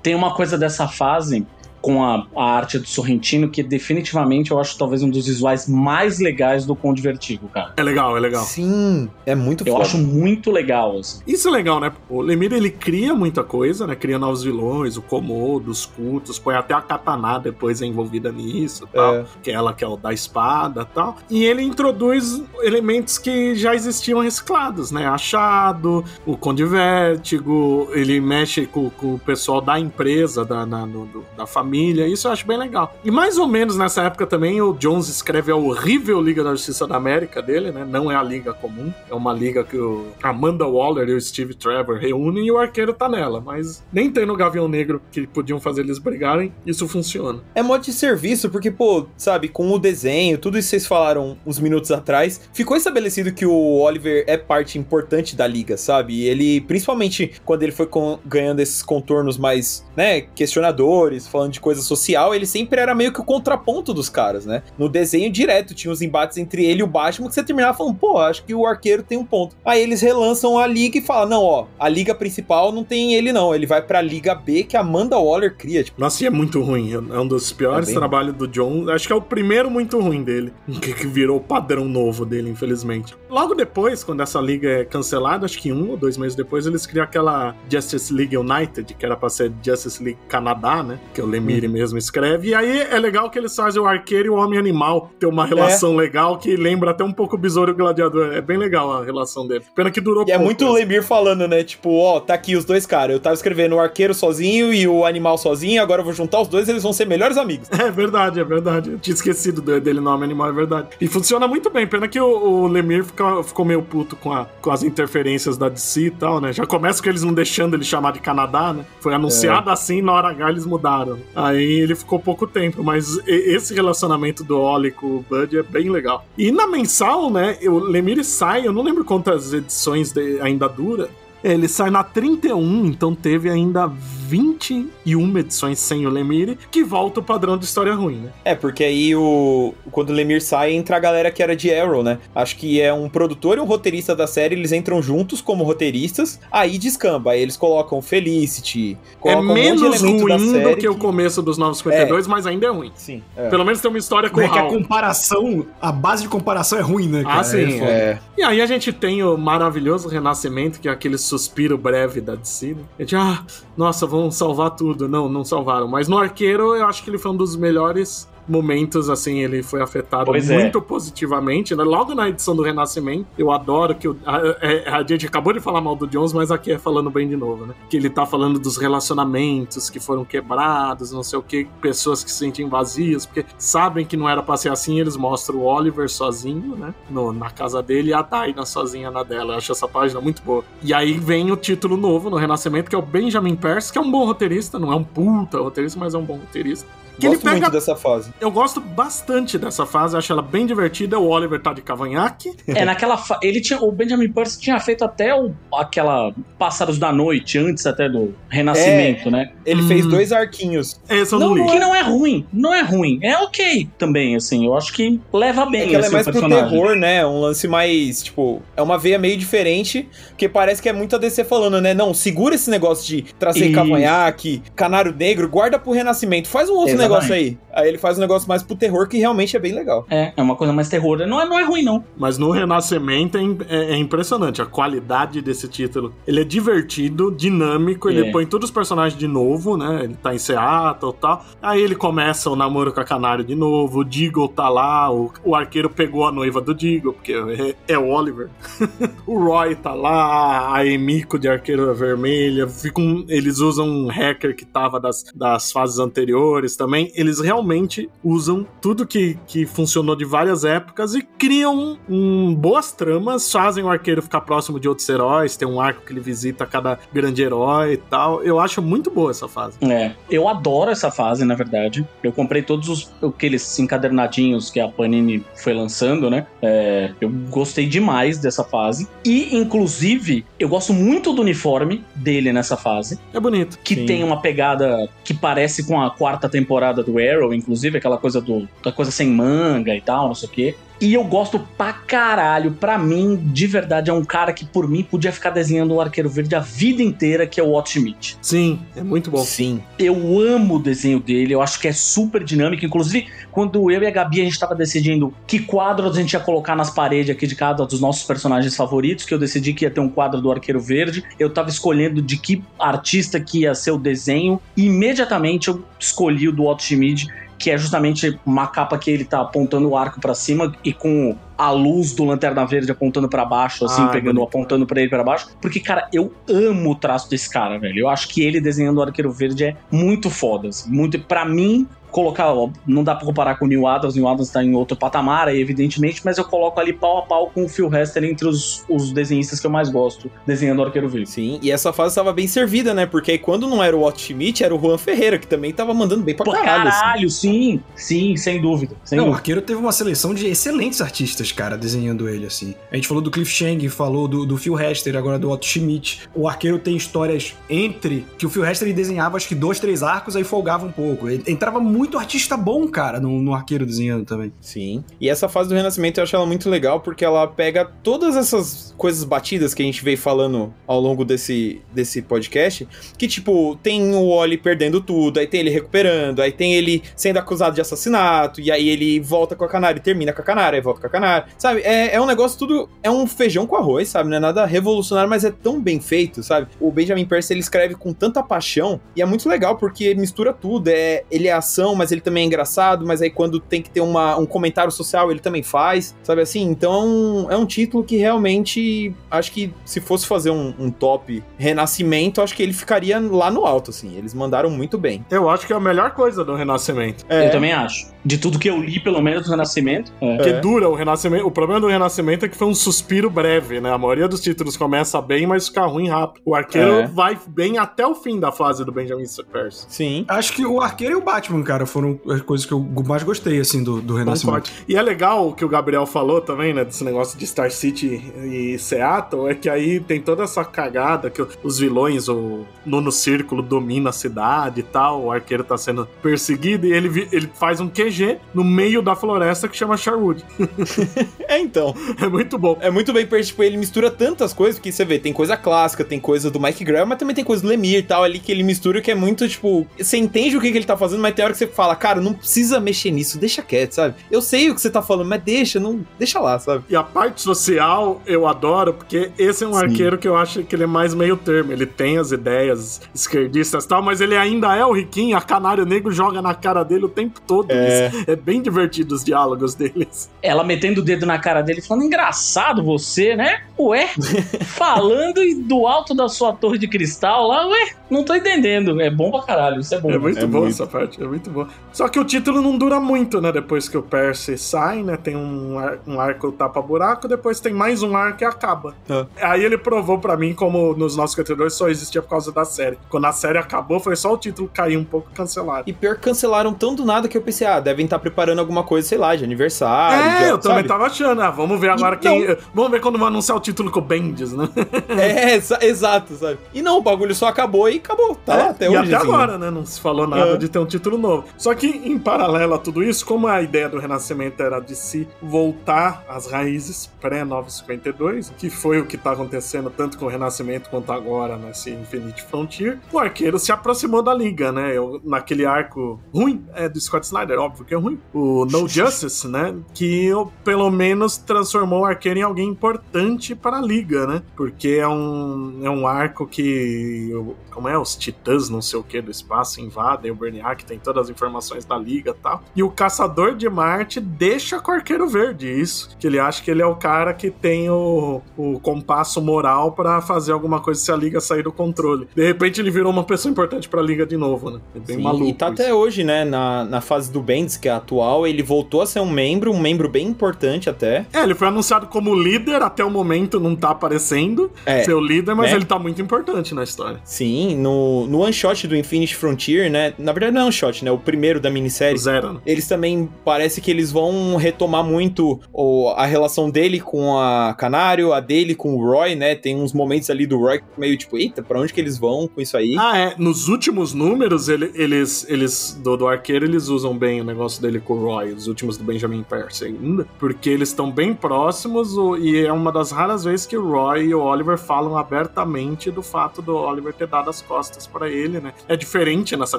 Tem uma coisa dessa fase com a, a arte do Sorrentino que definitivamente eu acho talvez um dos visuais mais legais do Conde Vertigo, cara. É legal, é legal. sim, é muito Eu foda. acho muito legal, assim. Isso é legal, né? O Lemire, ele cria muita coisa, né? Cria novos vilões, o Komodo, os cultos, põe até a Katana depois é envolvida nisso, tal. É. Que é ela que é o da espada, tal. E ele introduz elementos que já existiam reciclados, né? Achado, o Conde Vértigo, ele mexe com, com o pessoal da empresa, da, na- no- da família, isso eu acho bem legal. E mais ou menos nessa época também o Jones escreve a horrível Liga da Justiça da América dele, né? Não é a liga comum, é uma liga que o Amanda Waller e o Steve Trevor reúnem e o arqueiro tá nela, mas nem tem no Gavião Negro que podiam fazer eles brigarem, isso funciona. É modo de serviço, porque, pô, sabe, com o desenho, tudo isso que vocês falaram uns minutos atrás, ficou estabelecido que o Oliver é parte importante da liga, sabe? E ele, principalmente quando ele foi ganhando esses contornos mais, né, questionadores, falando de coisa social, ele sempre era meio que o contraponto dos caras, né? No desenho direto tinha os embates entre ele e o Batman que você terminava falando, pô, acho que o arqueiro tem um ponto. Aí eles relançam a liga e falam, não, ó, a liga principal não tem ele não, ele vai pra liga B que a Amanda Waller cria, tipo, Nossa, e é muito ruim. É um dos piores É bem trabalhos do John. Acho que é o primeiro muito ruim dele. Que, virou o padrão novo dele, infelizmente. Logo depois, quando essa liga é cancelada, acho que um ou dois meses depois, eles criam aquela Justice League United, que era pra ser Justice League Canadá, né? Que o Lemire mesmo escreve. E aí é legal que eles fazem o arqueiro e o homem-animal ter uma relação legal que lembra até um pouco o Besouro e o Gladiador. É bem legal a relação dele. Pena que durou E é pouco, muito o. Lemir falando, né? Tipo, ó, tá aqui os dois caras. Eu tava escrevendo o arqueiro sozinho e o animal sozinho, agora eu vou juntar os dois e eles vão ser melhores amigos. É verdade, é verdade. Eu tinha esquecido do- dele nome animal, é verdade. E funciona muito bem. Pena que o, o Lemir fica- ficou meio puto com, a- com as interferências da DC e tal, né? Já começa com eles não deixando ele chamar de Canadá, né? Foi anunciado assim, na hora H eles mudaram. Aí ele ficou pouco tempo, mas esse relacionamento do Oli com o Bud é bem legal. E na mensal, né? O Lemir sai, eu não lembro quantas edições ainda dura. Ele sai na 31, então teve ainda 21 edições sem o Lemire, que volta o padrão de história ruim, né? É, porque aí o. Quando o Lemir sai, entra a galera que era de Arrow, né? Acho que é um produtor e um roteirista da série, eles entram juntos como roteiristas, aí descamba. Aí eles colocam Felicity, É colocam menos um ruim série do que o começo dos 952, mas ainda é ruim. Sim. É. Pelo menos tem uma história com É que a comparação, a base de comparação é ruim, né, cara? Ah, sim, É. É. E aí a gente tem o maravilhoso renascimento, que é aquele suspiro breve da DC. né? A gente, ah, nossa, vão salvar tudo. Não, não salvaram. Mas no Arqueiro, eu acho que ele foi um dos melhores momentos, assim, ele foi afetado Pois é. muito positivamente, né? Logo na edição do Renascimento, eu adoro que o, a, é- a gente acabou de falar mal do Jones, mas aqui é falando bem de novo, né? Que ele tá falando dos relacionamentos que foram quebrados, não sei o que, pessoas que se sentem vazias, porque sabem que não era pra ser assim, eles mostram o Oliver sozinho, né? No, na casa dele e a Dinah sozinha na dela. Eu acho essa página muito boa. E aí vem o título novo no Renascimento, que é o Benjamin Percy, que é um bom roteirista, não é um puta roteirista, mas é um bom roteirista. Que Gosto ele pega muito dessa fase. eu gosto bastante dessa fase, acho ela bem divertida. O Oliver tá de cavanhaque. É, naquela. Fa... Ele tinha. O Benjamin Percy tinha feito até o, aquela Pássaros da Noite, antes até do Renascimento, né? Ele Hum. fez dois arquinhos. Esse eu Não, não, li. que não é ruim. Não é ruim. É ok também, assim. Eu acho que leva É bem que ela é assim, mais pro terror, né? Um lance mais, tipo, é uma veia meio diferente, porque parece que é muito a DC falando, né? Não, segura esse negócio de trazer Isso. cavanhaque, canário negro, guarda pro renascimento, faz um outro Exatamente. Negócio aí. Aí ele faz um negócio mais pro terror que realmente é bem legal. É, é uma coisa mais terror. Não é, não é ruim, não. Mas no Renascimento é, é- é impressionante a qualidade desse título. Ele é divertido, dinâmico, ele É. põe todos os personagens de novo, né? Ele tá em Seattle e tal. Aí ele começa o namoro com a Canário de novo, o Deagle tá lá, o, o arqueiro pegou a noiva do Deagle, porque é, é o Oliver. o Roy tá lá, a Emiko de Arqueira Vermelha. Fica um- eles usam um hacker que tava das, das fases anteriores também. Eles realmente usam tudo que, que funcionou de várias épocas e criam um, boas tramas, fazem o arqueiro ficar próximo de outros heróis. Tem um arco que ele visita cada grande herói e tal. Eu acho muito boa essa fase. É, eu adoro essa fase, na verdade. Eu comprei todos os aqueles encadernadinhos que a Panini foi lançando, né? É, eu gostei demais dessa fase. E, inclusive, eu gosto muito do uniforme dele nessa fase. É bonito. Que Sim. tem uma pegada que parece com a quarta temporada do Arrow, inclusive, aquela coisa do da coisa sem manga e tal, não sei o quê. E eu gosto pra caralho. Pra mim, de verdade, é um cara que, por mim, podia ficar desenhando o Arqueiro Verde a vida inteira, que é o Walt Schmidt. Sim, é muito bom. Sim. Eu amo o desenho dele, eu acho que é super dinâmico. Inclusive, quando eu e a Gabi a gente tava decidindo que quadros a gente ia colocar nas paredes aqui de cada dos nossos personagens favoritos, que eu decidi que ia ter um quadro do Arqueiro Verde, eu tava escolhendo de que artista que ia ser o desenho, e imediatamente eu escolhi o do Walt Schmidt, que é justamente uma capa que ele tá apontando o arco pra cima e com a luz do Lanterna Verde apontando pra baixo, assim, Ah, pegando, bonito. apontando pra ele pra baixo. Porque, cara, eu amo o traço desse cara, velho. Eu acho que ele desenhando o Arqueiro Verde é muito foda. assim, Muito, pra mim, colocar, ó, não dá pra comparar com o Neil Adams, o Neil Adams tá em outro patamar aí, evidentemente, mas eu coloco ali pau a pau com o Phil Hester entre os, os desenhistas que eu mais gosto, desenhando o Arqueiro Verde. Sim, e essa fase tava bem servida, né? Porque aí quando não era o Walt Schmidt, era o Juan Ferreira, que também tava mandando bem pra Pô, caralho. assim. caralho, sim, sim, sem dúvida. Sem Não, o dúvida. Arqueiro teve uma seleção de excelentes artistas, cara, desenhando ele, assim. A gente falou do Cliff Chang, falou do, do Phil Hester, agora do Otto Schmidt. O Arqueiro tem histórias entre que o Phil Hester ele desenhava acho que dois, três arcos, aí folgava um pouco. Ele- entrava muito artista bom, cara, no, no Arqueiro desenhando também. Sim. E essa fase do Renascimento eu acho ela muito legal porque ela pega todas essas coisas batidas que a gente veio falando ao longo desse, desse podcast. Que, tipo, tem o Oli perdendo tudo, aí tem ele recuperando, aí tem ele sendo acusado de assassinato, e aí ele volta com a canária e termina com a canária, aí volta com a canária. Sabe? É, é um negócio tudo. É um feijão com arroz, sabe? Não é nada revolucionário, mas é tão bem feito, sabe? O Benjamin Percy ele escreve com tanta paixão e é muito legal porque mistura tudo. É, ele é ação, mas ele também é engraçado, mas aí quando tem que ter uma, um comentário social, ele também faz, sabe assim? Então é um, é título que realmente acho que se fosse fazer um, um top renascimento, acho que ele ficaria lá no alto, assim. Eles mandaram muito bem. Eu acho que é a melhor coisa do Renascimento. Eu também acho. De tudo que eu li, pelo menos, do Renascimento. É. Porque É. dura o Renascimento. O problema do Renascimento é que foi um suspiro breve, né? A maioria dos títulos começa bem, mas fica ruim rápido. O arqueiro É. vai bem até o fim da fase do Benjamin Percy. Sim. Acho que o Arqueiro e o Batman, cara. Cara. Foram as coisas que eu mais gostei, assim, do, do Renascimento. E é legal o que o Gabriel falou também, né? Desse negócio de Star City e Seattle, é que aí tem toda essa cagada que os vilões, o nono círculo domina a cidade e tal, o arqueiro tá sendo perseguido e ele, ele faz um QG no meio da floresta que chama Sherwood. É, então. É muito bom. É muito bem, porque tipo, ele mistura tantas coisas, porque você vê, tem coisa clássica, tem coisa do Mike Graham, mas também tem coisa do Lemire e tal, ali que ele mistura, que é muito, tipo, você entende o que, que ele tá fazendo, mas tem hora que você fala, cara, não precisa mexer nisso, deixa quieto, sabe? Eu sei o que você tá falando, mas deixa, não, deixa lá, sabe? E a parte social eu adoro, porque esse é um Sim. arqueiro que eu acho que ele é mais meio termo. Ele tem as ideias esquerdistas e tal, mas ele ainda é o riquinho, a canário negro joga na cara dele o tempo todo. É. É, bem divertido os diálogos deles. Ela metendo o dedo na cara dele, falando: engraçado você, né? Ué, falando e do alto da sua torre de cristal lá, ué, não tô entendendo. É bom pra caralho, isso é bom. É muito É bom muito. essa parte, é muito bom. Só que o título não dura muito, né? Depois que o Percy sai, né? Tem um, ar- um arco tapa-buraco, depois tem mais um arco e acaba. Ah. Aí ele provou pra mim como nos nossos catedrais só existia por causa da série. Quando a série acabou, foi só o título cair um pouco cancelado. E pior que cancelaram tão do nada que eu pensei, ah, devem estar preparando alguma coisa, sei lá, de aniversário. É, de- eu também sabe? tava achando. Ah, vamos ver agora E quem. Vamos ver quando vão anunciar o título com o Bendis, né? É, exa- exato, sabe? E não, o bagulho só acabou e acabou. Tá lá até É, e hoje. até assim. agora, né? Não se falou nada É. de ter um título novo. Só que, em paralelo a tudo isso, como a ideia do Renascimento era de se voltar às raízes pré-952, que foi o que tá acontecendo tanto com o Renascimento quanto agora nesse Infinite Frontier, o arqueiro se aproximou da Liga, né? Eu- naquele arco ruim é, do Scott Snyder, óbvio que é ruim. O No Justice, né? Que eu, pelo menos transformou o arqueiro em alguém importante para a Liga, né? Porque é um, é um arco que. Como é? Os titãs, não sei o que, do espaço invadem o Berniak, tem todas as informações da Liga e tal. E o Caçador de Marte deixa com o Arqueiro Verde isso. Que ele acha que ele é o cara que tem o, o compasso moral para fazer alguma coisa se a Liga sair do controle. De repente ele virou uma pessoa importante pra Liga de novo, né? É bem Sim, maluco. E tá isso. até hoje, né? Na, na fase do Bendis, que é atual, ele voltou a ser um membro, um membro bem importante até. É, ele foi anunciado como líder, até o momento não tá aparecendo É, ser o líder, mas né? ele tá muito importante na história. Sim, no, no one shot do Infinite Frontier, né? Na verdade não é um shot, né? O primeiro da minissérie. Zero. né? Eles também parece que eles vão retomar muito o- a relação dele com a Canário, a dele com o Roy, né? Tem uns momentos ali do Roy meio tipo, eita, pra onde que eles vão com isso aí? Ah, é. Nos últimos números, ele- eles, eles do, do arqueiro, eles usam bem o negócio dele com o Roy, os últimos do Benjamin Percy ainda, porque eles estão bem próximos e é uma das raras vezes que o Roy e o Oliver falam abertamente do fato do Oliver ter dado as costas pra ele, né? É diferente nessa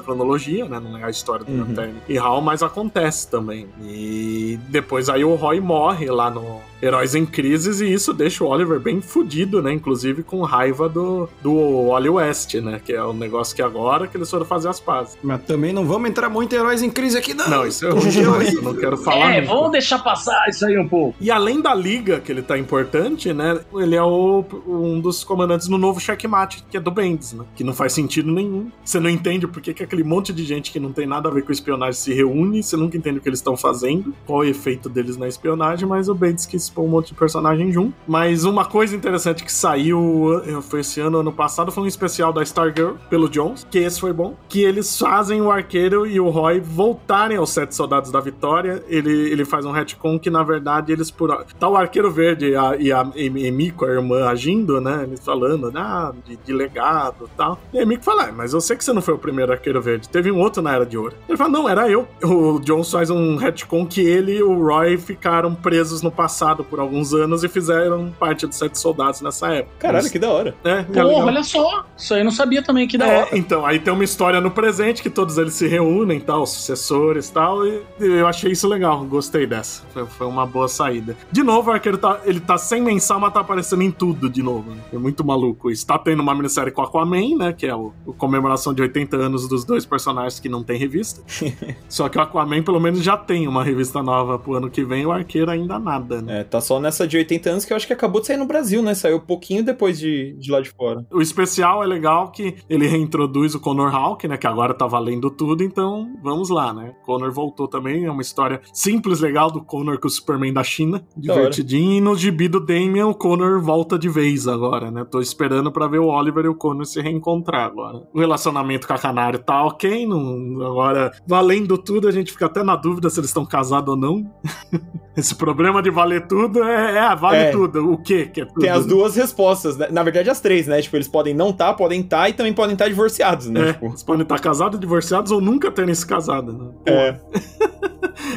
cronologia, né? Não é a história do Uhum. Lantern e Hal, mas acontece também. E depois aí o Roy morre lá no Heróis em Crises e isso deixa o Oliver bem fudido, né? Inclusive com raiva do, do Wally West, né? Que é o negócio que agora que eles foram fazer as pazes. Mas também não vamos entrar muito em heróis em crise aqui, não. Não, isso é ruim demais, eu não quero falar É, nunca. vamos deixar passar isso aí um pouco. E além da liga, que ele tá importante, né? Ele é o, um dos comandantes no novo checkmate, que é do Bendis, né? Que não faz sentido nenhum. Você não entende por que, que aquele monte de gente que não tem nada a ver com espionagem se reúne, você nunca entende o que eles estão fazendo, qual é o efeito deles na espionagem, mas o Bendis quis pôr um monte de personagem junto. Mas uma coisa interessante que saiu, eh, foi esse ano, ano passado, foi um especial da Stargirl, pelo Jones, que esse foi bom, que eles fazem o Arqueiro e o Roy voltarem aos Sete Soldados da Vitória. Ele, ele faz um retcon que, na verdade, eles por... Tá o Arqueiro Verde e a, e a Em- Emiko, a irmã, agindo, né? Eles falando, ah, de, de legado e tal. E a Emiko fala, ah, mas eu sei que você não foi o primeiro Arqueiro Verde. Teve um outro na Era de Ouro. Ele fala, não, era eu. O Jones faz um retcon que ele e o Roy ficaram presos no passado por alguns anos e fizeram parte dos Sete Soldados nessa época. Caralho, Mas- que da hora. é, Porra, olha só. Isso aí eu não sabia também que da É, hora. então, aí tem uma história no presente que todos eles se reúnem, tal, os sucessores e tal, e eu achei isso legal, gostei dessa. Foi, foi uma boa saída. De novo, o arqueiro tá, ele tá sem mensal, mas tá aparecendo em tudo de novo. né? É muito maluco isso. Tá tendo uma minissérie com Aquaman, né, que é o, o comemoração de 80 anos dos dois personagens que não tem revista. Só que o Aquaman, pelo menos, já tem uma revista nova pro ano que vem, o arqueiro ainda nada, né? É, tá só nessa de 80 anos que eu acho que acabou de sair no Brasil, né? Saiu pouquinho depois de, de lá de fora. O especial é legal que ele reintroduz o Connor Hawk, né? Que agora tá valendo tudo, então vamos lá, né? Connor voltou também, é uma história simples, legal do Connor com o Superman da China, divertidinho. E no gibi do Damian, o Connor volta de vez agora, né? Tô esperando pra ver o Oliver e o Connor se reencontrar agora. O relacionamento com a Canário tá ok, não, agora Agora, valendo tudo, a gente fica até na dúvida se eles estão casados ou não. Esse problema de valer tudo é, é vale É. tudo. O quê que é tudo? Tem as duas respostas, né? Na verdade, as três, né? Tipo, eles podem não estar, podem estar e também podem estar divorciados, né? É, Tipo, eles podem estar casados, divorciados ou nunca terem se casado. Né? Pô, é.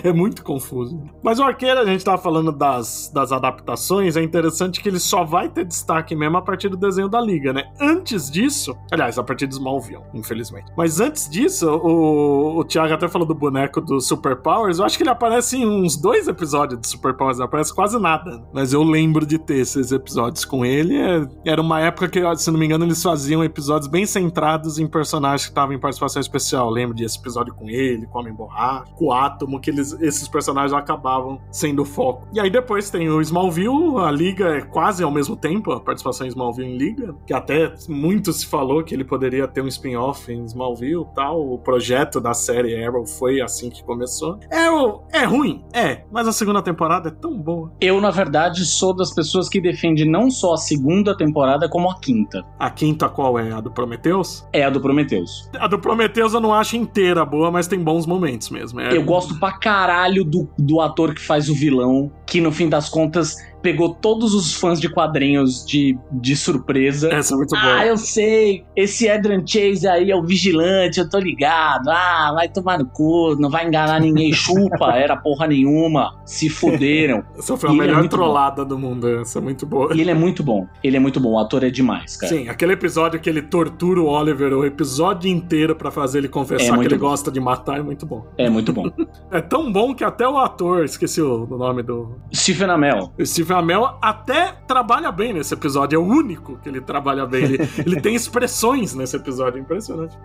É muito confuso. Mas o Arqueiro, a gente tava falando das, das adaptações, é interessante que ele só vai ter destaque mesmo a partir do desenho da Liga, né? Antes disso, aliás, a partir do Smallville, infelizmente. Mas antes disso, o, o Thiago até falou do boneco do Super Powers, eu acho que ele aparece em uns dois episódios de Super Powers, não aparece quase nada. Mas eu lembro de ter esses episódios com ele. é- era uma época que, se não me engano, eles faziam episódios bem centrados em personagens que estavam em participação especial. Eu lembro desse episódio com ele, com o Homem Borracha, com o Átomo, que eles, esses personagens acabavam sendo foco. E aí depois tem o Smallville, a Liga é quase ao mesmo tempo, a participação em Smallville em Liga, que até muito se falou que ele poderia ter um spin-off em Smallville tal. O projeto da série Arrow foi assim que começou. Arrow é ruim? É, mas a segunda temporada é tão boa. Eu, na verdade, sou das pessoas que defende não só a segunda temporada, como a quinta. A quinta qual é? A do Prometheus? É a do Prometheus. A do Prometheus eu não acho inteira boa, mas tem bons momentos mesmo. É- Eu gosto pra caralho do, do ator que faz o vilão, que no fim das contas pegou todos os fãs de quadrinhos de, de surpresa. Essa é muito Ah, boa. eu sei. Esse Adrian Chase aí é o vigilante, eu tô ligado. Ah, vai tomar no cu, não vai enganar ninguém. Chupa, era porra nenhuma. Se fuderam. Essa foi a E é melhor muito trollada do mundo. Essa é muito boa. E ele é muito bom. Ele é muito bom. O ator é demais, cara. Sim, aquele episódio que ele tortura o Oliver o episódio inteiro pra fazer ele É confessar que muito ele bom. gosta de matar é muito bom. É muito bom. É tão bom que até o ator, esqueci o, o nome do Stephen Amell. o Amell, até trabalha bem nesse episódio. É o único que ele trabalha bem. Ele, ele tem expressões nesse episódio, é impressionante.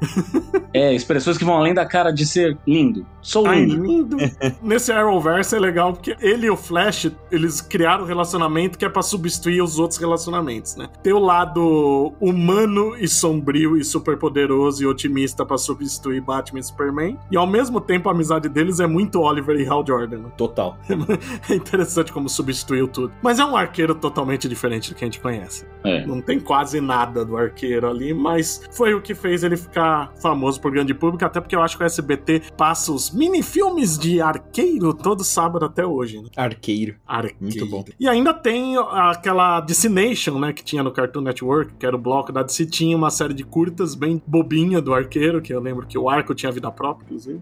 É, expressões que vão além da cara de ser lindo. Sou Ai, lindo. lindo. Nesse Arrowverse é legal porque ele e o Flash, eles criaram um relacionamento que é pra substituir os outros relacionamentos, né? Tem o lado humano e sombrio e superpoderoso e otimista pra substituir Batman e Superman. E ao mesmo tempo a amizade deles é muito Oliver e Hal Jordan. né? Total. É interessante como substituiu tudo. Mas é um arqueiro totalmente diferente do que a gente conhece. É. Não tem quase nada do arqueiro ali, mas foi o que fez ele ficar famoso por grande público, até porque eu acho que o SBT passa os mini-filmes de arqueiro todo sábado até hoje, né? Arqueiro. Arqueiro. Muito bom. E ainda tem aquela Destination, né, que tinha no Cartoon Network, que era o bloco da DC, tinha uma série de curtas bem bobinha do arqueiro, que eu lembro que o arco tinha vida própria, inclusive.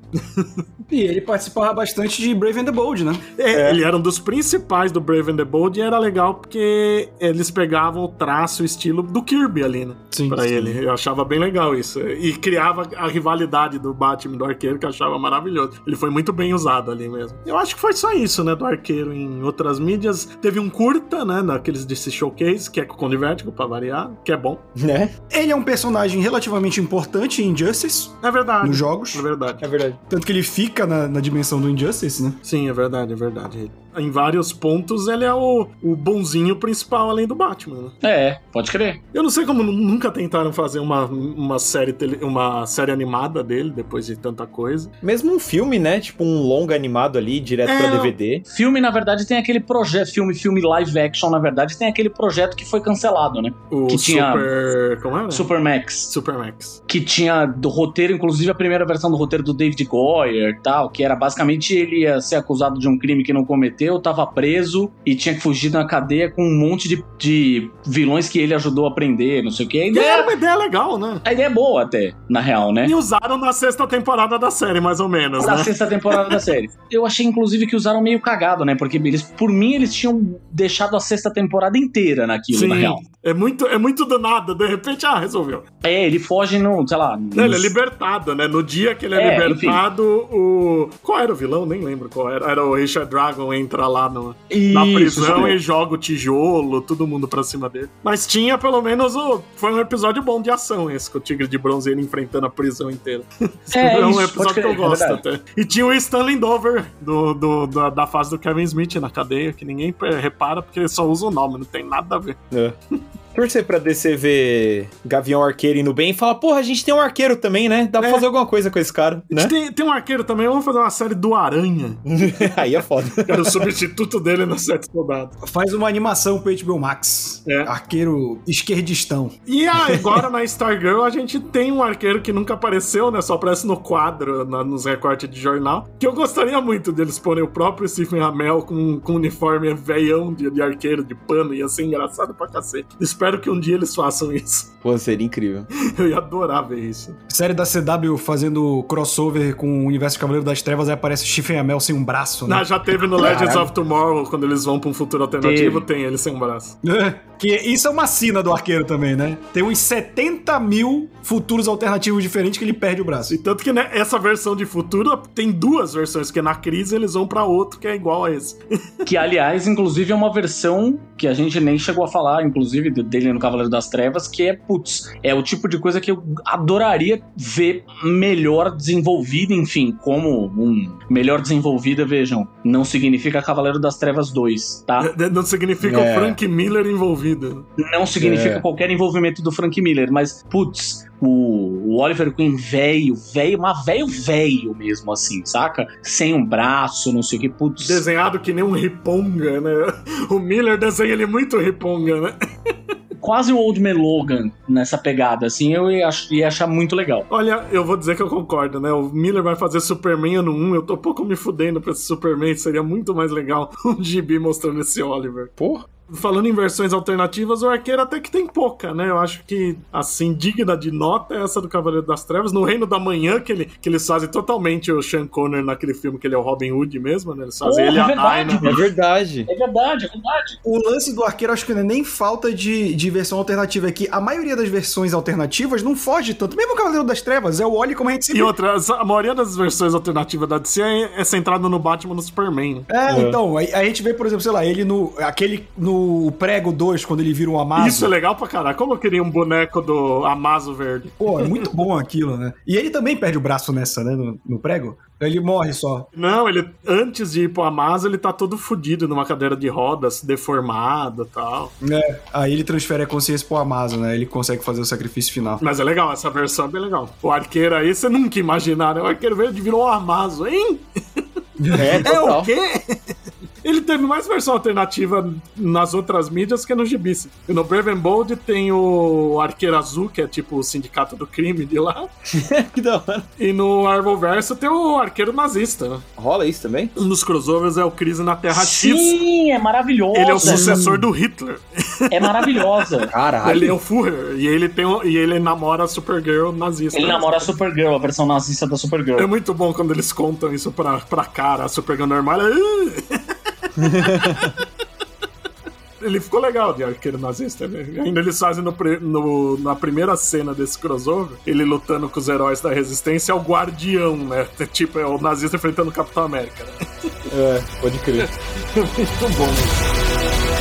E ele participava bastante de Brave and the Bold, né? É, Ele era um dos principais do Brave and the Bold e era legal porque eles pegavam o traço, o estilo do Kirby ali, né? Sim. Pra ele. Eu achava bem legal isso. E criava a rivalidade do Batman do Arqueiro, que eu achava maravilhoso. Ele foi muito bem usado ali mesmo. Eu acho que foi só isso, né, do Arqueiro em outras mídias. Teve um curta, né, naqueles desse showcase, que é com o Conde Vertigo, pra variar, que é bom. Né? Ele é um personagem relativamente importante em Injustice, É verdade. nos jogos. É verdade. É verdade. Tanto que ele fica na, na dimensão do Injustice, né? Sim, é verdade, é verdade. Em vários pontos, ele é o, o bonzinho principal além do Batman, né? É, pode crer. Eu não sei como nunca tentaram fazer uma, uma, série, tele- uma série animada dele depois de tanta coisa. Mesmo um filme, né? Tipo um longa animado ali, direto É, pra DVD. Filme, na verdade, tem aquele projeto. Filme, filme live action, na verdade, tem aquele projeto que foi cancelado, né? O Que tinha- Super. Como era? Super Max. Supermax. Que tinha do roteiro, inclusive a primeira versão do roteiro do David Goyer e tal, que era basicamente ele ia ser acusado de um crime que não cometeu, tava preso e tinha que fugir da cadeia com um monte de, de vilões que ele ajudou a prender, não sei o que. A E ideia, era uma ideia legal, né? a ideia é boa até, na real, né? E usaram na sexta temporada da série, mais ou menos, da né? sexta temporada da série. Eu achei, inclusive, que usaram meio cagado, né? Porque eles, por mim, eles tinham deixado a sexta temporada inteira naquilo, na real. É muito, é muito do nada, de repente, ah, resolveu. É, ele foge no, sei lá. Ele é nos- libertado, né? No dia que ele é, É, libertado, o. Qual era o vilão? Nem lembro qual era. Era o Richard Dragon entra lá no, na prisão e joga o tijolo, todo mundo pra cima dele. Mas tinha pelo menos o. Foi um episódio bom de ação esse, com o Tigre de Bronze ele enfrentando a prisão inteira. Esse É, um isso, episódio que eu é gosto verdade. até. E tinha o Stanley Dover do, do- da, da fase do Kevin Smith na cadeia, que ninguém eh, repara porque ele só usa o nome, não tem nada a ver. É. Torcer pra DC ver Gavião Arqueiro indo bem e falar, porra, a gente tem um arqueiro também, né? Dá pra É. fazer alguma coisa com esse cara, A né? gente Tem, tem um arqueiro também, vamos fazer uma série do Aranha. Aí é foda. Era o substituto dele no Sete Soldados. Faz uma animação pro HBO Max. É. Arqueiro esquerdistão. E agora na Stargirl a gente tem um arqueiro que nunca apareceu, né? Só aparece no quadro, na- nos recortes de jornal. Que eu gostaria muito deles porem o próprio Stephen Amell com, com uniforme veião de, de arqueiro de pano. Ia ser engraçado pra cacete. Espero que um dia eles façam isso. Pô, seria incrível. Eu ia adorar ver isso. Série da CW fazendo crossover com o universo Cavaleiro das Trevas, aí aparece Stephen Amell sem um braço, né? Ah, já teve no Legends of Tomorrow, quando eles vão pra um futuro alternativo, tem ele sem um braço. que isso é uma sina do arqueiro também, né? Tem uns 70 mil futuros alternativos diferentes que ele perde o braço. E tanto que né, essa versão de futuro tem duas versões, que na crise eles vão pra outro que é igual a esse. Que, aliás, inclusive é uma versão que a gente nem chegou a falar, inclusive, de- dele no Cavaleiro das Trevas, que é, putz, é o tipo de coisa que eu adoraria ver melhor desenvolvida, enfim, como um melhor desenvolvida, vejam, não significa Cavaleiro das Trevas 2, tá? Não significa É. o Frank Miller envolvido. Não significa É. qualquer envolvimento do Frank Miller, mas, putz, o, o Oliver Queen velho, velho, mas velho, velho mesmo, assim, saca? Sem um braço, não sei o que, putz. Desenhado que nem um riponga, né? O Miller desenha ele muito riponga, né? quase um Old Man Logan nessa pegada, assim, eu ia, ia achar muito legal. Olha, eu vou dizer que eu concordo, né? O Miller vai fazer Superman ano 1, eu tô pouco me fudendo pra esse Superman, seria muito mais legal um gibi mostrando esse Oliver. Porra. Falando em versões alternativas, o arqueiro até que tem pouca, né? Eu acho que, assim, digna de nota é essa do Cavaleiro das Trevas. No Reino da Manhã, que, ele, que eles fazem totalmente o Sean Connery naquele filme, que ele é o Robin Hood mesmo, né? Eles fazem Porra, ele e a é verdade. É verdade. É verdade, é verdade. O lance do arqueiro, acho que não é nem falta de, de versão alternativa, é que a maioria das versões alternativas não foge tanto. Mesmo o Cavaleiro das Trevas, é o Oli como a gente E sempre... outra, a maioria das versões alternativas da DC é, é centrada no Batman e no Superman. né? É, então, aí a gente vê, por exemplo, sei lá, ele no. aquele no prego 2, quando ele vira um Amazo. Isso é legal pra caralho. Como eu queria um boneco do Amazo Verde? Pô, é muito bom aquilo, né? E ele também perde o braço nessa, né? No, no prego. Ele morre só. Não, ele antes de ir pro Amazo, ele tá todo fudido numa cadeira de rodas, deformado e tal. É, aí ele transfere a consciência pro Amazo, né? Ele consegue fazer o sacrifício final. Mas é legal, essa versão é bem legal. O arqueiro aí, você nunca imaginar, né? O arqueiro verde virou um Amazo, hein? É, É o quê? Ele teve mais versão alternativa nas outras mídias que no Gibis. No Brave and Bold tem o Arqueiro Azul, que é tipo o sindicato do crime de lá. que da hora. E no Arrowverso tem o Arqueiro Nazista, né? Rola isso também? Um dos crossovers é o Crise na Terra X. Sim, é maravilhosa. Ele é o sucessor do Hitler. É maravilhosa. Caralho. Ele é o Führer. E ele, tem, um- e ele namora a Supergirl nazista. Ele namora a Supergirl, a versão nazista da É Supergirl. muito bom quando eles contam isso pra, pra cara. A Supergirl normal. "Ah!" Ele ficou legal de arqueiro nazista. Né? Ainda eles fazem no, no- na primeira cena desse crossover, ele lutando com os heróis da resistência, é o guardião, né? Tipo, é o nazista enfrentando o Capitão América. Né? É, pode crer. Muito bom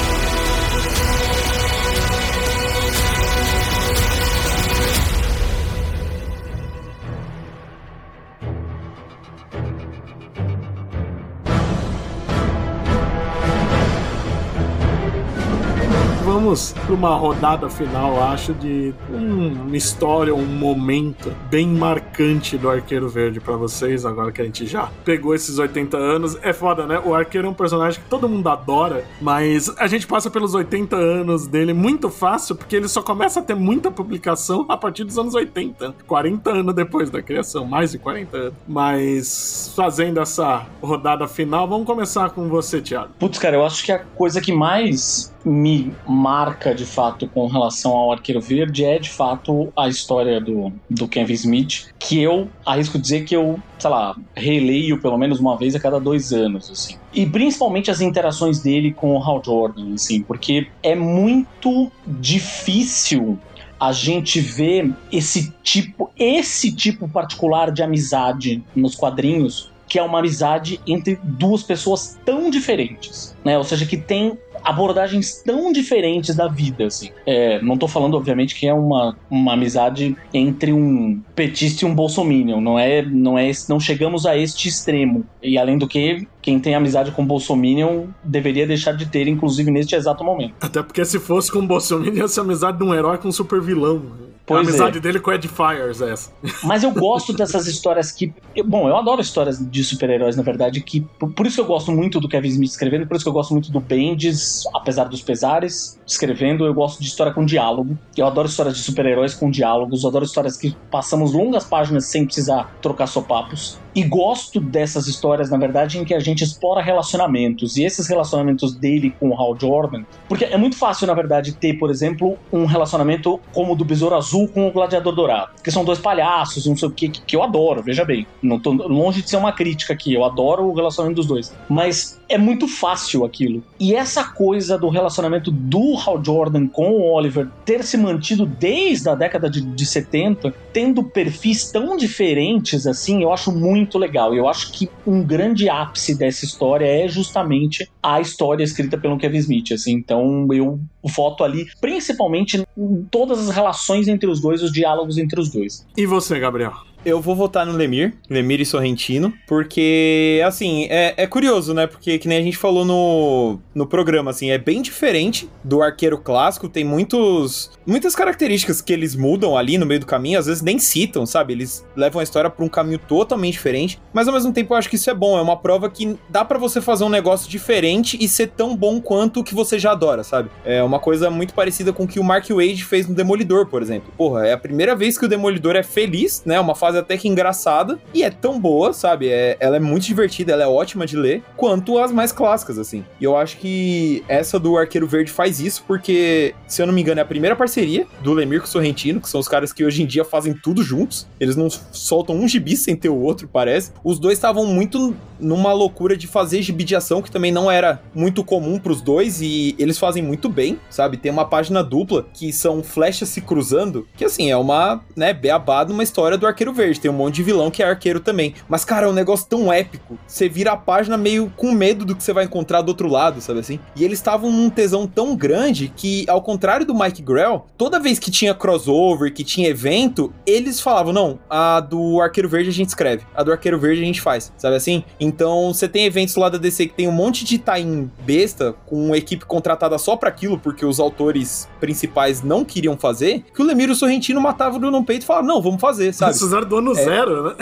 para uma rodada final, acho, de um- uma história, um momento bem marcante do Arqueiro Verde para vocês, agora que a gente já pegou esses 80 anos. É foda, né? O Arqueiro é um personagem que todo mundo adora, mas a gente passa pelos 80 anos dele muito fácil, porque ele só começa a ter muita publicação a partir dos anos 80, 40 anos depois da criação, mais de 40 anos. Mas fazendo essa rodada final, vamos começar com você, Thiago. Putz, cara, eu acho que a coisa que mais me marca de fato com relação ao Arqueiro Verde é de fato a história do, do Kevin Smith, que eu arrisco dizer que eu, sei lá, releio pelo menos uma vez a cada dois anos, assim. E principalmente as interações dele com o Hal Jordan, assim, porque é muito difícil a gente ver esse tipo, esse tipo particular de amizade nos quadrinhos, que é uma amizade entre duas pessoas tão diferentes, né? Ou seja, que tem abordagens tão diferentes da vida, assim. É, não tô falando, obviamente, que é uma, uma amizade entre um petista e um bolsominion. Não é, não é, não chegamos a este extremo. E além do que, quem tem amizade com bolsominion deveria deixar de ter, inclusive neste exato momento. Até porque se fosse com bolsominion, ser amizade de um herói com um super vilão. Pois a amizade é. dele com o Ed Fires, é essa. Mas eu gosto dessas histórias que. bom, eu adoro histórias de super-heróis, na verdade, que. Por por isso que eu gosto muito do Kevin Smith escrevendo, por isso que eu gosto muito do Bendis, apesar dos pesares, escrevendo. Eu gosto de história com diálogo. Eu adoro histórias de super-heróis com diálogos, eu adoro histórias que passamos longas páginas sem precisar trocar sopapos. E gosto dessas histórias, na verdade, em que a gente explora relacionamentos. E esses relacionamentos dele com o Hal Jordan. Porque é muito fácil, na verdade, ter, por exemplo, um relacionamento como o do Besouro Azul com o Gladiador Dourado. Que são dois palhaços, não sei o que, que, eu adoro, veja bem. Não tô longe de ser uma crítica aqui, eu adoro o relacionamento dos dois. Mas é muito fácil aquilo. E essa coisa do relacionamento do Hal Jordan com o Oliver ter se mantido desde a década de, de 70, tendo perfis tão diferentes assim, eu acho muito legal. Eu acho que um grande ápice dessa história é justamente a história escrita pelo Kevin Smith, assim. Então eu voto ali, principalmente em todas as relações entre os dois, os diálogos entre os dois. E você, Gabriel? Eu vou votar no Lemir, Lemir e Sorrentino, porque, assim, é, é curioso, né? Porque, que nem a gente falou no, no programa, assim, é bem diferente do arqueiro clássico, tem muitos muitas características que eles mudam ali no meio do caminho, às vezes nem citam, sabe? Eles levam a história pra um caminho totalmente diferente, mas ao mesmo tempo eu acho que isso é bom, é uma prova que dá pra você fazer um negócio diferente e ser tão bom quanto o que você já adora, sabe? É uma coisa muito parecida com o que o Mark Wade fez no Demolidor, por exemplo. Porra, é a primeira vez que o Demolidor é feliz, né? Uma fase até que engraçada e é tão boa, sabe? É, ela é muito divertida, ela é ótima de ler, quanto as mais clássicas, assim. E eu acho que essa do Arqueiro Verde faz isso porque, se eu não me engano, é a primeira parceria do Lemir com o Sorrentino, que são os caras que hoje em dia fazem tudo juntos. Eles não soltam um gibi sem ter o outro, parece. Os dois estavam muito numa loucura de fazer gibi de ação, que também não era muito comum pros dois, e eles fazem muito bem, sabe? Tem uma página dupla que são flechas se cruzando, que assim, é uma, né, beabá numa história do Arqueiro Verde. Tem um monte de vilão que é arqueiro também. Mas, cara, é um negócio tão épico. Você vira a página meio com medo do que você vai encontrar do outro lado, sabe assim? E eles estavam num tesão tão grande que, ao contrário do Mike Grell, toda vez que tinha crossover, que tinha evento, eles falavam: não, a do Arqueiro Verde a gente escreve, a do Arqueiro Verde a gente faz, sabe assim? Então você tem eventos lá da DC que tem um monte de tie besta, com equipe contratada só pra aquilo, porque os autores principais não queriam fazer, que o Lemiro Sorrentino matava o no peito e falava: não, vamos fazer, sabe? Fizeram do ano É. zero, né?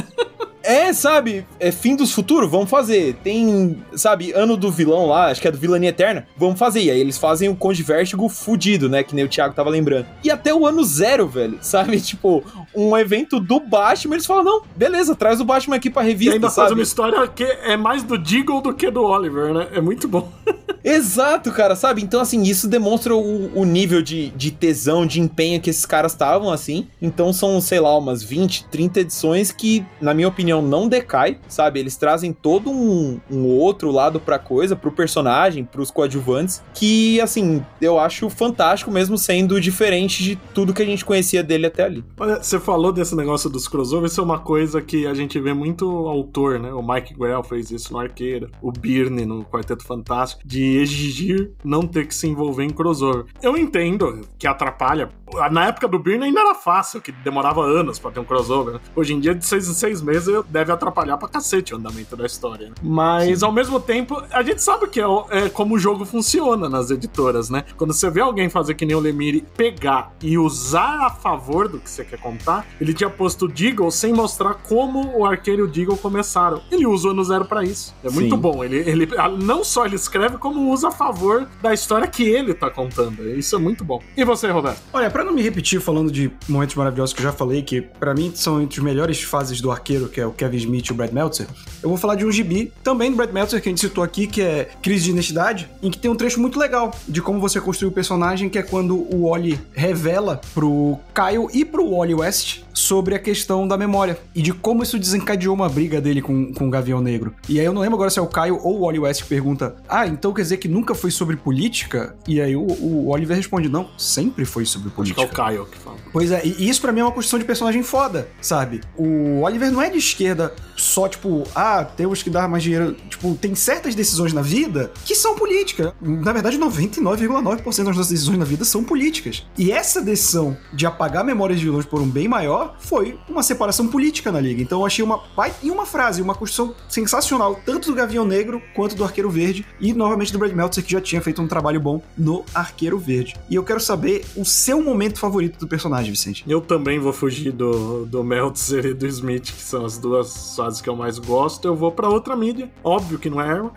É, sabe? É fim dos futuros? Vamos fazer. Tem, sabe, ano do vilão lá, acho que é do Vilania Eterna. Vamos fazer. E aí eles fazem o Conde Vértigo fudido, né? Que nem o Thiago tava lembrando. E até o ano zero, velho. Sabe? Tipo, um evento do Batman, eles falam: não, beleza, traz o Batman aqui pra E revista, ainda sabe? faz uma história que é mais do Deagle do que do Oliver, né? É muito bom. Exato, cara, sabe? Então, assim, isso demonstra o, o nível de, de tesão, de empenho que esses caras estavam, assim. Então, são, sei lá, umas 20, 30 edições que, na minha opinião, não decai, sabe? Eles trazem todo um, um outro lado pra coisa, pro personagem, pros coadjuvantes, que, assim, eu acho fantástico, mesmo sendo diferente de tudo que a gente conhecia dele até ali. Olha, você falou desse negócio dos crossovers, isso é uma coisa que a gente vê muito autor, né? O Mike Grell fez isso no Arqueira, o Byrne no Quarteto Fantástico, de exigir não ter que se envolver em crossover. Eu entendo que atrapalha. Na época do Byrne ainda era fácil, que demorava anos pra ter um crossover. né? Hoje em dia, de seis em seis meses, deve atrapalhar pra cacete o andamento da história. né? Mas, ao mesmo tempo, a gente sabe que é, é como o jogo funciona nas editoras, né? Quando você vê alguém fazer que nem o Lemire, pegar e usar a favor do que você quer contar, ele tinha posto o Deagle sem mostrar como o Arqueiro e o Deagle começaram. Ele usa o ano zero pra isso. É muito Sim. bom. Ele, ele não só ele escreve, como usa a favor da história que ele tá contando. Isso é muito bom. E você, Roberto? Olha, pra não me repetir falando de momentos maravilhosos que eu já falei, que pra mim são entre as melhores fases do arqueiro, que é o Kevin Smith e o Brad Meltzer, eu vou falar de um gibi, também do Brad Meltzer, que a gente citou aqui, que é Crise de Identidade, em que tem um trecho muito legal de como você construiu o personagem, que é quando o Wally revela pro Kyle e pro Wally West sobre a questão da memória e de como isso desencadeou uma briga dele com, com o Gavião Negro. E aí eu não lembro agora se é o Caio ou o Wally West que pergunta: Ah, então quer dizer que nunca foi sobre política? E aí o, o Oliver responde: Não, sempre foi sobre política. Acho que é o Caio que fala. Pois é, e isso para mim é uma construção de personagem foda, sabe? O Oliver não é de esquerda só, tipo, ah, temos que dar mais dinheiro. Tipo, tem certas decisões na vida que são políticas. Na verdade, 99,9% das nossas decisões na vida são políticas. E essa decisão de apagar memórias de vilões por um bem maior foi uma separação política na liga. Então eu achei uma e uma frase, uma construção sensacional, tanto do Gavião Negro quanto do Arqueiro Verde e novamente do Brad Meltzer que já tinha feito um trabalho bom no Arqueiro Verde. E eu quero saber o seu momento favorito do personagem, Vicente. Eu também vou fugir do, do Meltzer e do Smith, que são as duas fases que eu mais gosto. Eu vou para outra mídia, óbvio que não é Arrow.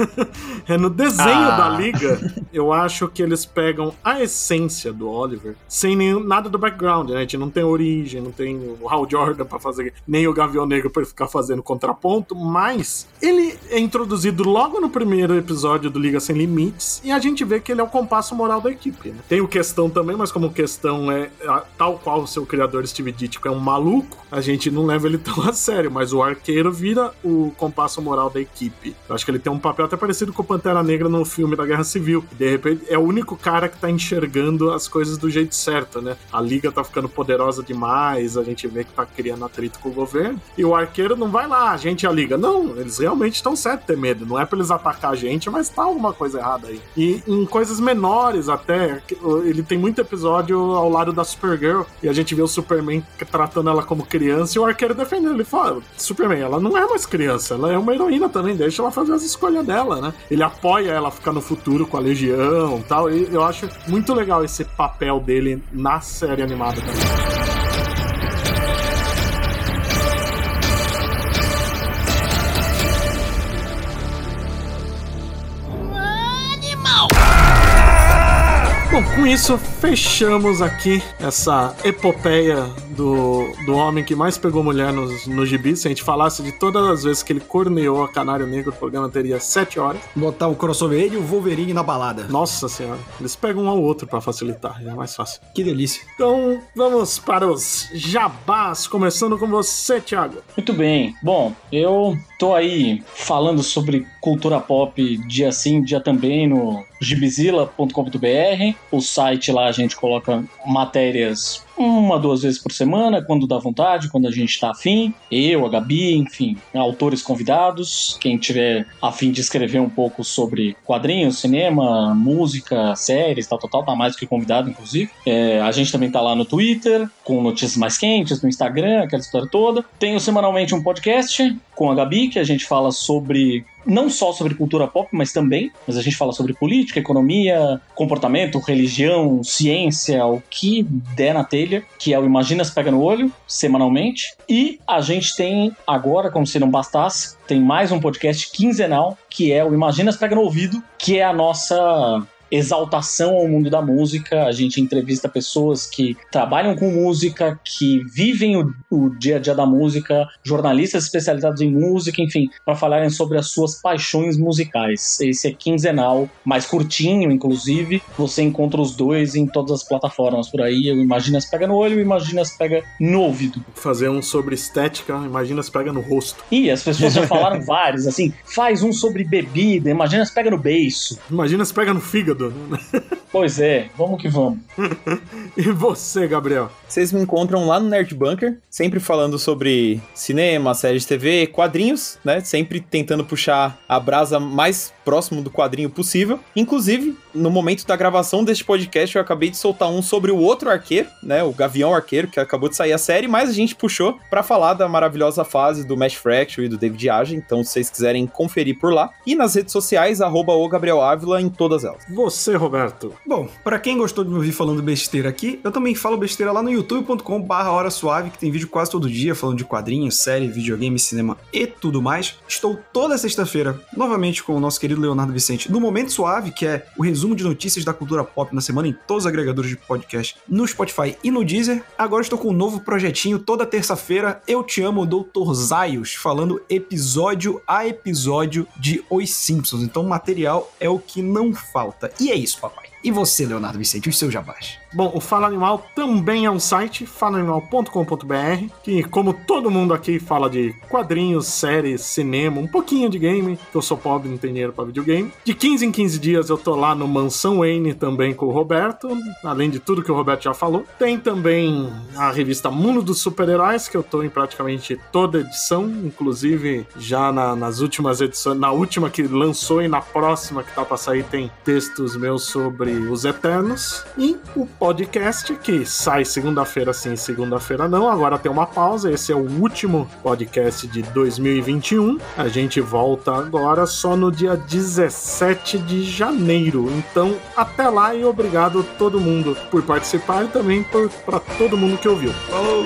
é no desenho ah. da liga, eu acho que eles pegam a essência do Oliver sem nenhum, nada do background, né? A gente não tem origem, não tem o Hal Jordan para fazer, nem o Gavião Negro para ficar fazendo contraponto, mas ele é introduzido logo no primeiro episódio do Liga Sem Limites e a gente vê que ele é o compasso moral da equipe. Né? Tem o questão também, mas como questão é tal qual o seu criador Steve Ditko é um maluco, a gente não leva ele tão a sério, mas o arqueiro vira o compasso moral da equipe. Eu acho que ele tem um papel até parecido com o Pantera Negra no filme da Guerra Civil. De repente, é o único cara que tá enxergando as coisas do jeito certo, né? A liga tá ficando poderosa demais, a gente vê que tá criando atrito com o governo. E o arqueiro não vai lá, a gente a liga. Não, eles realmente estão certos ter medo. Não é pra eles atacar a gente, mas tá alguma coisa errada aí. E em coisas menores até, ele tem muito episódio ao lado da Supergirl e a gente vê o Superman tratando ela como criança e o arqueiro defendendo. Ele fala: Superman, ela não é mais criança, ela é uma heroína também, deixa ela fazer as escolhas dela, né? Ele apoia ela ficar no futuro com a Legião e tal. E eu acho muito legal esse papel dele na série animada também. Com isso fechamos aqui essa epopeia do, do homem que mais pegou mulher nos, no gibi. Se a gente falasse de todas as vezes que ele corneou a Canário Negro, o programa teria 7 horas. Botar o crossover ele e o Wolverine na balada. Nossa senhora. Eles pegam um ao outro para facilitar, é mais fácil. Que delícia. Então, vamos para os jabás, começando com você, Thiago. Muito bem. Bom, eu tô aí falando sobre cultura pop dia sim, dia também no gibizila.com.br. O site lá a gente coloca matérias uma, duas vezes por semana, quando dá vontade, quando a gente tá afim. Eu, a Gabi, enfim, autores convidados. Quem tiver afim de escrever um pouco sobre quadrinhos, cinema, música, séries, tal, tal, tal, tá mais do que convidado, inclusive. É, a gente também tá lá no Twitter, com notícias mais quentes, no Instagram, aquela história toda. Tenho semanalmente um podcast com a Gabi, que a gente fala sobre não só sobre cultura pop, mas também, mas a gente fala sobre política, economia, comportamento, religião, ciência, o que der na telha, que é o Imaginas Pega no Olho, semanalmente. E a gente tem agora, como se não bastasse, tem mais um podcast quinzenal, que é o Imaginas Pega no Ouvido, que é a nossa exaltação ao mundo da música. A gente entrevista pessoas que trabalham com música, que vivem o, o dia a dia da música, jornalistas especializados em música, enfim, para falarem sobre as suas paixões musicais. Esse é quinzenal, mais curtinho, inclusive. Você encontra os dois em todas as plataformas por aí. Eu imagino se pega no olho, imagina se pega no ouvido. Fazer um sobre estética, imagina se pega no rosto. E as pessoas já falaram vários, assim, faz um sobre bebida, imagina se pega no beiço. Imagina se pega no fígado. Pois é, vamos que vamos. e você, Gabriel? Vocês me encontram lá no Nerd Bunker, sempre falando sobre cinema, séries de TV, quadrinhos, né? Sempre tentando puxar a brasa mais próximo do quadrinho possível. Inclusive, no momento da gravação deste podcast, eu acabei de soltar um sobre o outro arqueiro, né? O Gavião Arqueiro, que acabou de sair a série, mas a gente puxou para falar da maravilhosa fase do Mesh Fracture e do David Age. Então, se vocês quiserem conferir por lá. E nas redes sociais, arroba o Gabriel Ávila em todas elas. Você, Roberto. Bom, para quem gostou de me ouvir falando besteira aqui, eu também falo besteira lá no youtube.com/barra Hora Suave, que tem vídeo quase todo dia falando de quadrinhos, série, videogame, cinema e tudo mais. Estou toda sexta-feira, novamente com o nosso querido Leonardo Vicente, no Momento Suave, que é o resumo de notícias da cultura pop na semana em todos os agregadores de podcast, no Spotify e no Deezer. Agora estou com um novo projetinho toda terça-feira. Eu te amo, Doutor Zaios, falando episódio a episódio de Os Simpsons. Então, material é o que não falta. E é isso, papai. E você, Leonardo Vicente, os seus jabás? Bom, o Fala Animal também é um site, falaanimal.com.br, que como todo mundo aqui fala de quadrinhos, séries, cinema, um pouquinho de game, que eu sou pobre, não tenho dinheiro pra videogame. De 15 em 15 dias eu tô lá no Mansão Wayne também com o Roberto, além de tudo que o Roberto já falou. Tem também a revista Mundo dos Super-Heróis, que eu tô em praticamente toda edição, inclusive já na, nas últimas edições, na última que lançou e na próxima que tá pra sair tem textos meus sobre os Eternos. E o podcast, que sai segunda-feira sim, segunda-feira não. Agora tem uma pausa. Esse é o último podcast de 2021. A gente volta agora só no dia 17 de janeiro. Então, até lá e obrigado todo mundo por participar e também para todo mundo que ouviu. Falou!